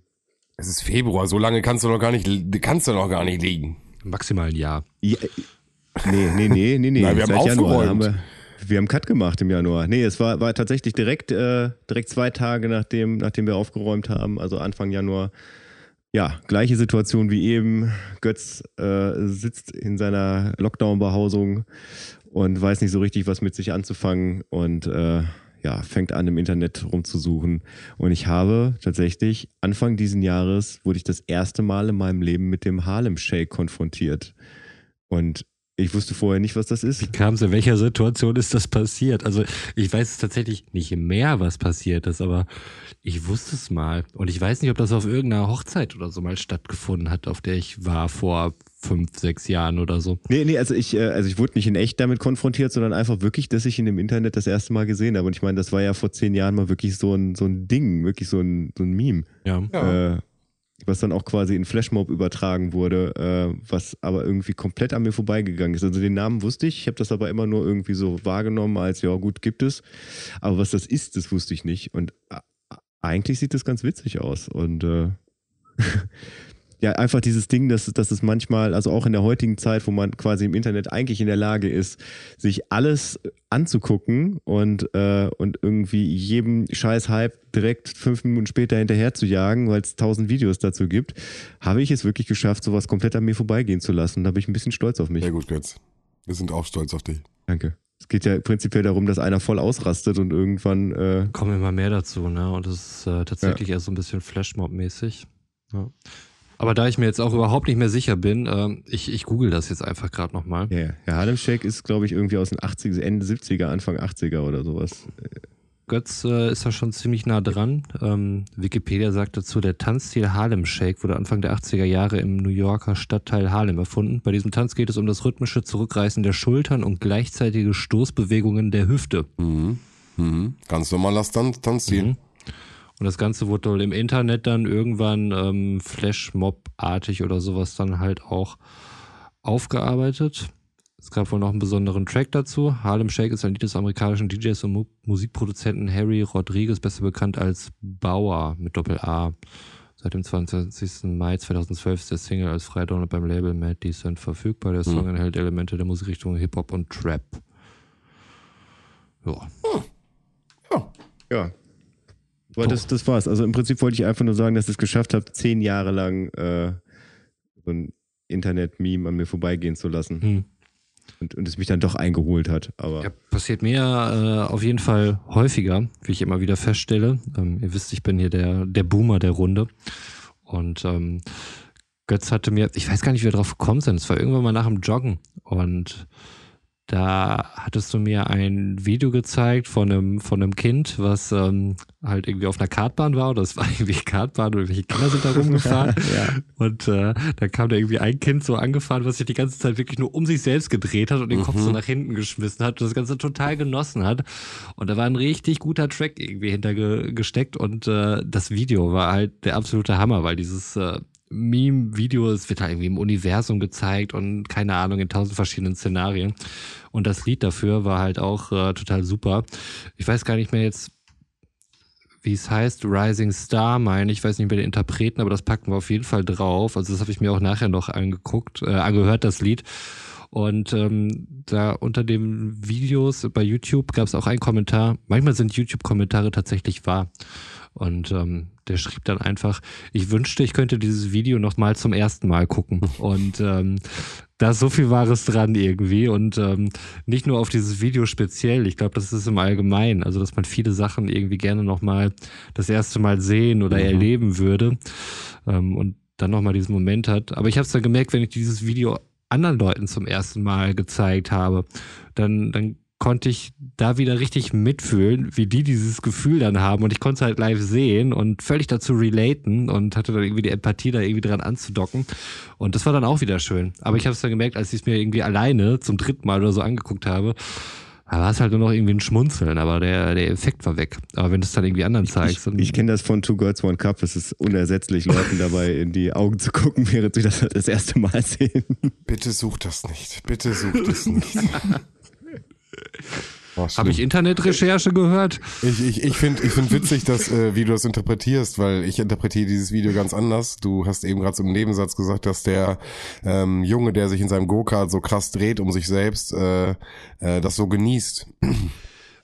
Es ist Februar, so lange kannst du noch gar nicht, kannst du noch gar nicht liegen. Maximal ein Jahr. ja, nee, nee, nee, nee, nee. Nein, wir haben aufgeräumt. haben wir, wir haben einen Cut gemacht im Januar. Nee, es war, war tatsächlich direkt, äh, direkt zwei Tage nachdem, nachdem wir aufgeräumt haben, also Anfang Januar. Ja, gleiche Situation wie eben. Götz äh, sitzt in seiner Lockdown-Behausung und weiß nicht so richtig, was mit sich anzufangen und äh, ja, fängt an im Internet rumzusuchen. Und ich habe tatsächlich Anfang diesen Jahres wurde ich das erste Mal in meinem Leben mit dem Harlem Shake konfrontiert. Und ich wusste vorher nicht, was das ist. Wie kam es, in welcher Situation ist das passiert? Also ich weiß tatsächlich nicht mehr, was passiert ist, aber ich wusste es mal. Und ich weiß nicht, ob das auf irgendeiner Hochzeit oder so mal stattgefunden hat, auf der ich war vor fünf, sechs Jahren oder so. Nee, nee, also ich, äh, also ich wurde nicht in echt damit konfrontiert, sondern einfach wirklich, dass ich ihn im Internet das erste Mal gesehen habe. Und ich meine, das war ja vor zehn Jahren mal wirklich so ein, so ein Ding, wirklich so ein, so ein Meme. Ja. Ja. Äh, was dann auch quasi in Flashmob übertragen wurde, äh, was aber irgendwie komplett an mir vorbeigegangen ist. Also den Namen wusste ich, ich habe das aber immer nur irgendwie so wahrgenommen als, ja gut, gibt es. Aber was das ist, das wusste ich nicht. Und äh, eigentlich sieht das ganz witzig aus. Und äh, ja, einfach dieses Ding, dass, dass es manchmal, also auch in der heutigen Zeit, wo man quasi im Internet eigentlich in der Lage ist, sich alles anzugucken und, äh, und irgendwie jedem scheiß Hype direkt fünf Minuten später hinterher zu jagen, weil es tausend Videos dazu gibt, habe ich es wirklich geschafft, sowas komplett an mir vorbeigehen zu lassen. Da bin ich ein bisschen stolz auf mich. Sehr gut, Götz. Wir sind auch stolz auf dich. Danke. Es geht ja prinzipiell darum, dass einer voll ausrastet und irgendwann. Äh, Kommen immer mehr dazu, ne? Und das ist äh, tatsächlich ja. eher so ein bisschen Flashmob-mäßig. Ja. Aber da ich mir jetzt auch überhaupt nicht mehr sicher bin, äh, ich, ich google das jetzt einfach gerade nochmal. Ja, yeah. der Harlem Shake ist, glaube ich, irgendwie aus den 80er, Ende 70er, Anfang 80er oder sowas. Götz äh, ist da schon ziemlich nah dran. Ähm, Wikipedia sagt dazu, der Tanzstil Harlem Shake wurde Anfang der 80er Jahre im New Yorker Stadtteil Harlem erfunden. Bei diesem Tanz geht es um das rhythmische Zurückreißen der Schultern und gleichzeitige Stoßbewegungen der Hüfte. Mhm. Mhm. Ganz normaler Tanzstil. Mhm. Und das Ganze wurde wohl im Internet dann irgendwann ähm, Flashmob-artig oder sowas dann halt auch aufgearbeitet. Es gab wohl noch einen besonderen Track dazu. Harlem Shake ist ein Lied des amerikanischen DJs und Mu Musikproduzenten Harry Rodriguez, besser bekannt als Bauer mit Doppel-A. Seit dem 22. Mai 2012 ist der Single als Freidownload beim Label Mad Decent verfügbar. Der Song mhm. enthält Elemente der Musikrichtung Hip-Hop und Trap. Ja. Ja. Ja, aber das, das war's. Also im Prinzip wollte ich einfach nur sagen, dass ich es geschafft habe, zehn Jahre lang äh, so ein Internet-Meme an mir vorbeigehen zu lassen. Hm. Und, und es mich dann doch eingeholt hat. Aber ja, passiert mir äh, auf jeden Fall häufiger, wie ich immer wieder feststelle. Ähm, ihr wisst, ich bin hier der, der Boomer der Runde. Und ähm, Götz hatte mir, ich weiß gar nicht, wie wir drauf gekommen sind. Es war irgendwann mal nach dem Joggen. Und da hattest du mir ein Video gezeigt von einem, von einem Kind, was ähm, halt irgendwie auf einer Kartbahn war oder es war irgendwie Kartbahn oder welche Kinder sind da rumgefahren. ja. Und äh, da kam da irgendwie ein Kind so angefahren, was sich die ganze Zeit wirklich nur um sich selbst gedreht hat und den mhm. Kopf so mhm. nach hinten geschmissen hat und das Ganze total genossen hat. Und da war ein richtig guter Track irgendwie hintergesteckt und äh, das Video war halt der absolute Hammer, weil dieses äh, Meme-Video, es wird halt irgendwie im Universum gezeigt und keine Ahnung, in tausend verschiedenen Szenarien. Und das Lied dafür war halt auch äh, total super. Ich weiß gar nicht mehr jetzt, wie es heißt, Rising Star, meine ich, weiß nicht mehr den Interpreten, aber das packen wir auf jeden Fall drauf. Also das habe ich mir auch nachher noch angeguckt, äh, angehört, das Lied. Und ähm, da unter den Videos bei YouTube gab es auch einen Kommentar. Manchmal sind YouTube-Kommentare tatsächlich wahr. Und ähm, der schrieb dann einfach, ich wünschte, ich könnte dieses Video noch mal zum ersten Mal gucken. Und ähm, da ist so viel Wahres dran irgendwie. Und ähm, nicht nur auf dieses Video speziell, ich glaube, das ist im Allgemeinen. Also, dass man viele Sachen irgendwie gerne noch mal das erste Mal sehen oder mhm. erleben würde. Ähm, und dann noch mal diesen Moment hat. Aber ich habe es dann gemerkt, wenn ich dieses Video anderen Leuten zum ersten Mal gezeigt habe, dann, dann konnte ich da wieder richtig mitfühlen, wie die dieses Gefühl dann haben und ich konnte es halt live sehen und völlig dazu relaten und hatte dann irgendwie die Empathie da irgendwie dran anzudocken und das war dann auch wieder schön. Aber ich habe es dann gemerkt, als ich es mir irgendwie alleine zum dritten Mal oder so angeguckt habe, da war es halt nur noch irgendwie ein Schmunzeln, aber der, der Effekt war weg. Aber wenn du es dann irgendwie anderen zeigst. Ich, ich kenne das von Two Girls One Cup. Es ist unersetzlich, Leuten dabei in die Augen zu gucken, während sie das das erste Mal sehen. Bitte such das nicht. Bitte such das nicht. Habe ich Internetrecherche gehört? Ich, ich, ich finde ich find witzig, dass, äh, wie du das interpretierst, weil ich interpretiere dieses Video ganz anders. Du hast eben gerade so im Nebensatz gesagt, dass der ähm, Junge, der sich in seinem Go-Kart so krass dreht um sich selbst, äh, äh, das so genießt.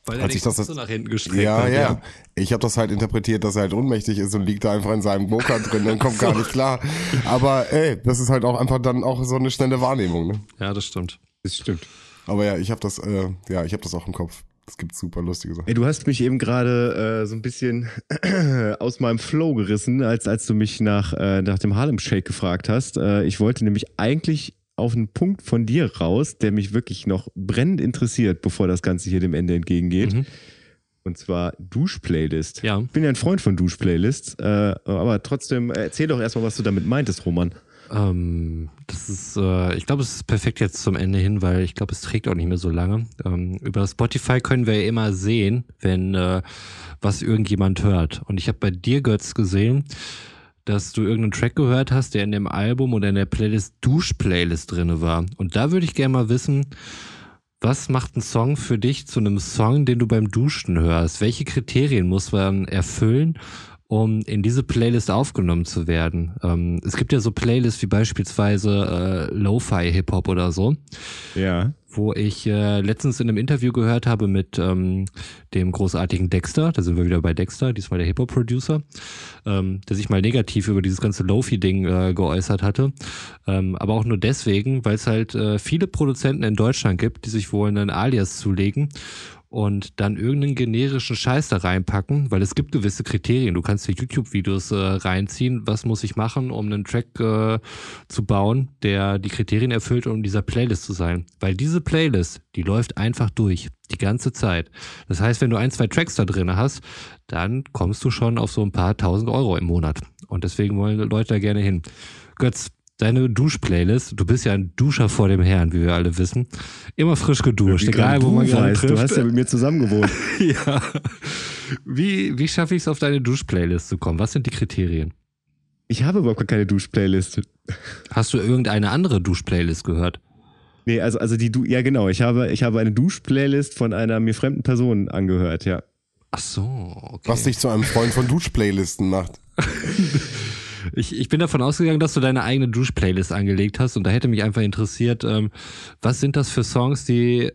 Weil er Als ich das, so nach hinten gestreckt ja, hat. Ja, ja. Ich habe das halt interpretiert, dass er halt ohnmächtig ist und liegt da einfach in seinem Go-Kart drin und kommt so. gar nicht klar. Aber ey, das ist halt auch einfach dann auch so eine schnelle Wahrnehmung. Ne? Ja, das stimmt. Das stimmt. Aber ja, ich habe das, äh, ja, ich habe das auch im Kopf. Es gibt super lustige Sachen. Ey, du hast mich eben gerade äh, so ein bisschen aus meinem Flow gerissen, als, als du mich nach, äh, nach dem Harlem Shake gefragt hast. Äh, ich wollte nämlich eigentlich auf einen Punkt von dir raus, der mich wirklich noch brennend interessiert, bevor das Ganze hier dem Ende entgegengeht. Mhm. Und zwar Duschplaylist. Ja. Ich bin ja ein Freund von Duschplaylists, äh, aber trotzdem erzähl doch erstmal, was du damit meintest, Roman. Ähm, das ist, äh, ich glaube, es ist perfekt jetzt zum Ende hin, weil ich glaube, es trägt auch nicht mehr so lange. Ähm, über Spotify können wir ja immer sehen, wenn äh, was irgendjemand hört. Und ich habe bei dir, Götz, gesehen, dass du irgendeinen Track gehört hast, der in dem Album oder in der Playlist Dusch-Playlist drinne war. Und da würde ich gerne mal wissen, was macht ein Song für dich zu einem Song, den du beim Duschen hörst? Welche Kriterien muss man erfüllen, um in diese Playlist aufgenommen zu werden? Ähm, es gibt ja so Playlists wie beispielsweise äh, Lo-Fi Hip-Hop oder so. Ja wo ich äh, letztens in einem Interview gehört habe mit ähm, dem großartigen Dexter, da sind wir wieder bei Dexter, diesmal der Hip-Hop-Producer, ähm, der sich mal negativ über dieses ganze Lofi-Ding äh, geäußert hatte. Ähm, aber auch nur deswegen, weil es halt äh, viele Produzenten in Deutschland gibt, die sich wohl einen Alias zulegen und dann irgendeinen generischen Scheiß da reinpacken, weil es gibt gewisse Kriterien. Du kannst dir YouTube-Videos äh, reinziehen. Was muss ich machen, um einen Track äh, zu bauen, der die Kriterien erfüllt, um dieser Playlist zu sein? Weil diese Playlist, die läuft einfach durch. Die ganze Zeit. Das heißt, wenn du ein, zwei Tracks da drin hast, dann kommst du schon auf so ein paar tausend Euro im Monat. Und deswegen wollen Leute da gerne hin. Götz, deine Duschplaylist. Du bist ja ein Duscher vor dem Herrn, wie wir alle wissen. Immer frisch geduscht, egal wo man gerade trifft. Du hast ja mit mir zusammen gewohnt. ja. Wie, wie schaffe ich es, auf deine Duschplaylist zu kommen? Was sind die Kriterien? Ich habe überhaupt keine Duschplaylist. Hast du irgendeine andere Duschplaylist gehört? Nee, also, also die du, ja genau, ich habe, ich habe eine Duschplaylist von einer mir fremden Person angehört, ja. Ach so, okay. Was dich zu einem Freund von Duschplaylisten macht. Ich, ich bin davon ausgegangen, dass du deine eigene Duschplaylist angelegt hast und da hätte mich einfach interessiert, ähm, was sind das für Songs, die,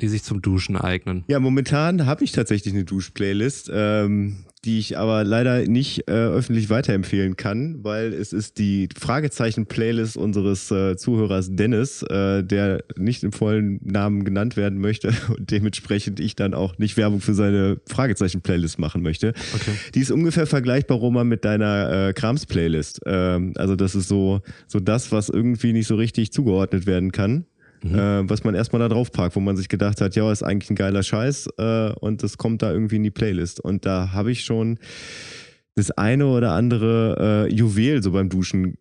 die sich zum Duschen eignen? Ja, momentan habe ich tatsächlich eine Duschplaylist. Ähm, die ich aber leider nicht äh, öffentlich weiterempfehlen kann, weil es ist die Fragezeichen-Playlist unseres äh, Zuhörers Dennis, äh, der nicht im vollen Namen genannt werden möchte und dementsprechend ich dann auch nicht Werbung für seine Fragezeichen-Playlist machen möchte. Okay. Die ist ungefähr vergleichbar, Roma, mit deiner äh, Krams-Playlist. Ähm, also das ist so, so das, was irgendwie nicht so richtig zugeordnet werden kann mhm. äh, was man erstmal da drauf packt, wo man sich gedacht hat, ja, ist eigentlich ein geiler Scheiß äh, und das kommt da irgendwie in die Playlist. Und da habe ich schon das eine oder andere äh, Juwel so beim Duschen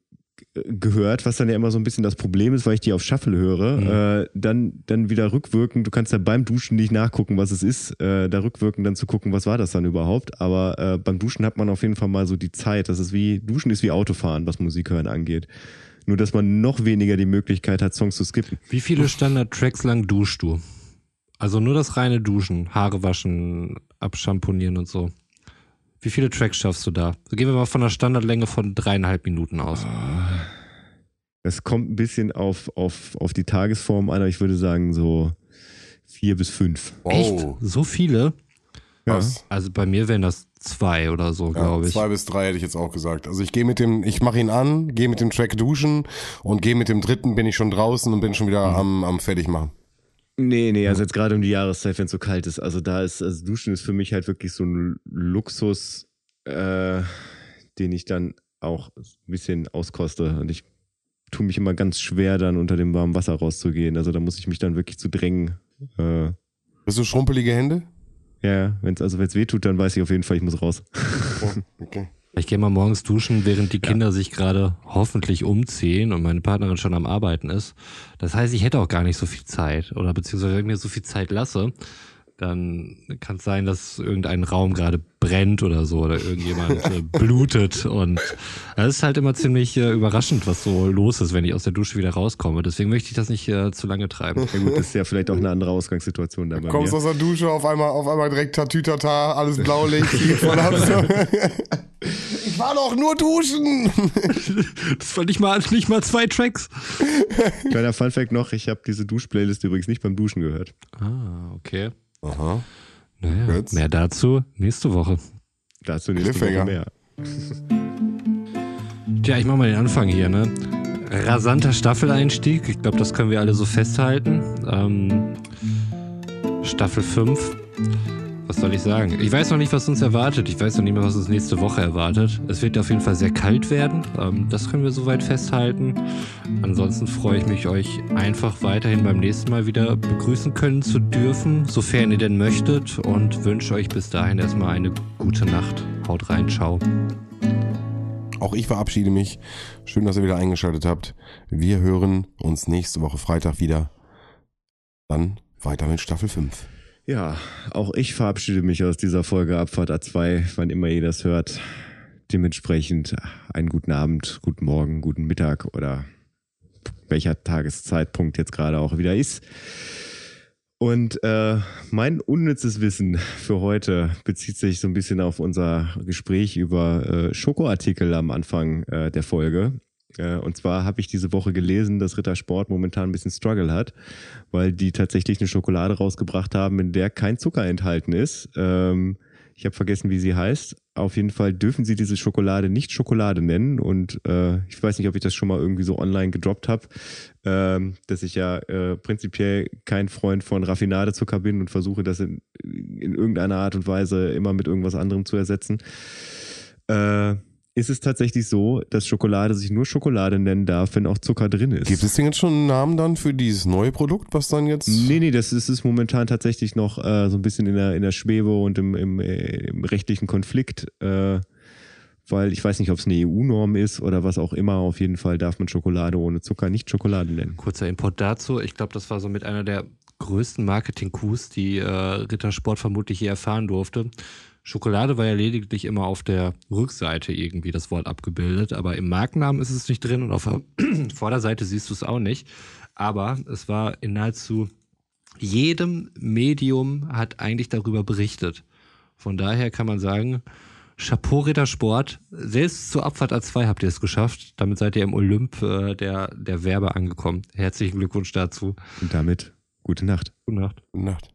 gehört, was dann ja immer so ein bisschen das Problem ist, weil ich die auf Shuffle höre, mhm. äh, dann, dann wieder rückwirkend, du kannst ja beim Duschen nicht nachgucken, was es ist, äh, da rückwirkend dann zu gucken, was war das dann überhaupt, aber äh, beim Duschen hat man auf jeden Fall mal so die Zeit, das ist wie, Duschen ist wie Autofahren, was Musik hören angeht. Nur, dass man noch weniger die Möglichkeit hat, Songs zu skippen. Wie viele Standard-Tracks lang duschst du? Also nur das reine Duschen, Haare waschen, abschamponieren und so. Wie viele Tracks schaffst du da? Gehen wir mal von einer Standardlänge von dreieinhalb Minuten aus. Es kommt ein bisschen auf, auf, auf die Tagesform an, aber ich würde sagen so vier bis fünf. Echt? So viele? Ja. Also bei mir wären das zwei oder so, ja, glaube ich. Zwei bis drei hätte ich jetzt auch gesagt. Also ich gehe mit dem, ich mache ihn an, gehe mit dem Track duschen und gehe mit dem dritten, bin ich schon draußen und bin schon wieder mhm. am, am fertig machen. Nee, nee, also jetzt gerade um die Jahreszeit, wenn es so kalt ist. Also da ist, also Duschen ist für mich halt wirklich so ein Luxus, äh, den ich dann auch ein bisschen auskoste. Und ich tue mich immer ganz schwer, dann unter dem warmen Wasser rauszugehen. Also da muss ich mich dann wirklich zu drängen. Äh, Bist du schrumpelige Hände? Ja, wenn's, also wenn es weh tut, dann weiß ich auf jeden Fall, ich muss raus. okay. Ich gehe mal morgens duschen, während die Kinder ja. sich gerade hoffentlich umziehen und meine Partnerin schon am Arbeiten ist. Das heißt, ich hätte auch gar nicht so viel Zeit oder beziehungsweise wenn ich mir so viel Zeit lasse, dann kann es sein, dass irgendein Raum gerade brennt oder so oder irgendjemand äh, blutet und es ist halt immer ziemlich äh, überraschend, was so los ist, wenn ich aus der Dusche wieder rauskomme. Deswegen möchte ich das nicht äh, zu lange treiben. Ja gut, das ist ja vielleicht auch eine andere Ausgangssituation dabei. Kommst mir. aus der Dusche, auf einmal, auf einmal direkt Tatütata, alles Blaulicht, ich war doch nur duschen. das war nicht mal, nicht mal zwei Tracks. Kleiner Funfact noch, ich habe diese Duschplaylist übrigens nicht beim Duschen gehört. Ah, okay. Aha. Naja, mehr dazu nächste Woche. Dazu nächste Woche mehr. Tja, ich mach mal den Anfang hier, ne? Rasanter Staffeleinstieg. Ich glaube, das können wir alle so festhalten. Ähm, Staffel 5 was soll ich sagen? Ich weiß noch nicht, was uns erwartet. Ich weiß noch nicht mehr, was uns nächste Woche erwartet. Es wird auf jeden Fall sehr kalt werden. Ähm, das können wir soweit festhalten. Ansonsten freue ich mich, euch einfach weiterhin beim nächsten Mal wieder begrüßen können zu dürfen, sofern ihr denn möchtet. Und wünsche euch bis dahin erstmal eine gute Nacht. Haut rein, ciao. Auch ich verabschiede mich. Schön, dass ihr wieder eingeschaltet habt. Wir hören uns nächste Woche Freitag wieder. Dann weiter mit Staffel 5. Ja, auch ich verabschiede mich aus dieser Folge Abfahrt A2, wann immer ihr das hört. dementsprechend einen guten Abend, guten Morgen, guten Mittag oder welcher Tageszeitpunkt jetzt gerade auch wieder ist. Und äh, mein unnützes Wissen für heute bezieht sich so ein bisschen auf unser Gespräch über äh, Schokoartikel am Anfang äh, der Folge. Äh, und zwar habe ich diese Woche gelesen, dass Rittersport momentan ein bisschen Struggle hat, weil die tatsächlich eine Schokolade rausgebracht haben, in der kein Zucker enthalten ist. Ähm, ich habe vergessen, wie sie heißt. Auf jeden Fall dürfen sie diese Schokolade nicht Schokolade nennen. Und äh, ich weiß nicht, ob ich das schon mal irgendwie so online gedroppt habe, ähm, dass ich ja äh, prinzipiell kein Freund von Raffinadezucker bin und versuche, das in, in irgendeiner Art und Weise immer mit irgendwas anderem zu ersetzen. Äh, ist es tatsächlich so, dass Schokolade sich nur Schokolade nennen darf, wenn auch Zucker drin ist. Gibt es denn jetzt schon einen Namen dann für dieses neue Produkt, was dann jetzt. Nee, nee, das ist, ist momentan tatsächlich noch äh, so ein bisschen in der, in der Schwebe und im, im, äh, im rechtlichen Konflikt. Äh, weil ich weiß nicht, ob es eine EU-Norm ist oder was auch immer. Auf jeden Fall darf man Schokolade ohne Zucker nicht Schokolade nennen. Kurzer Import dazu. Ich glaube, das war so mit einer der größten Marketing-Coups, die äh, Rittersport vermutlich je erfahren durfte. Schokolade war ja lediglich immer auf der Rückseite irgendwie das Wort abgebildet, aber im Markennamen ist es nicht drin und auf der Vorderseite siehst du es auch nicht. Aber es war in nahezu jedem Medium hat eigentlich darüber berichtet. Von daher kann man sagen, Chapeau Rittersport, selbst zur Abfahrt A2 habt ihr es geschafft. Damit seid ihr im Olymp äh, der, der Werbe angekommen. Herzlichen Glückwunsch dazu. Und damit gute Nacht. Gute Nacht. Gute Nacht.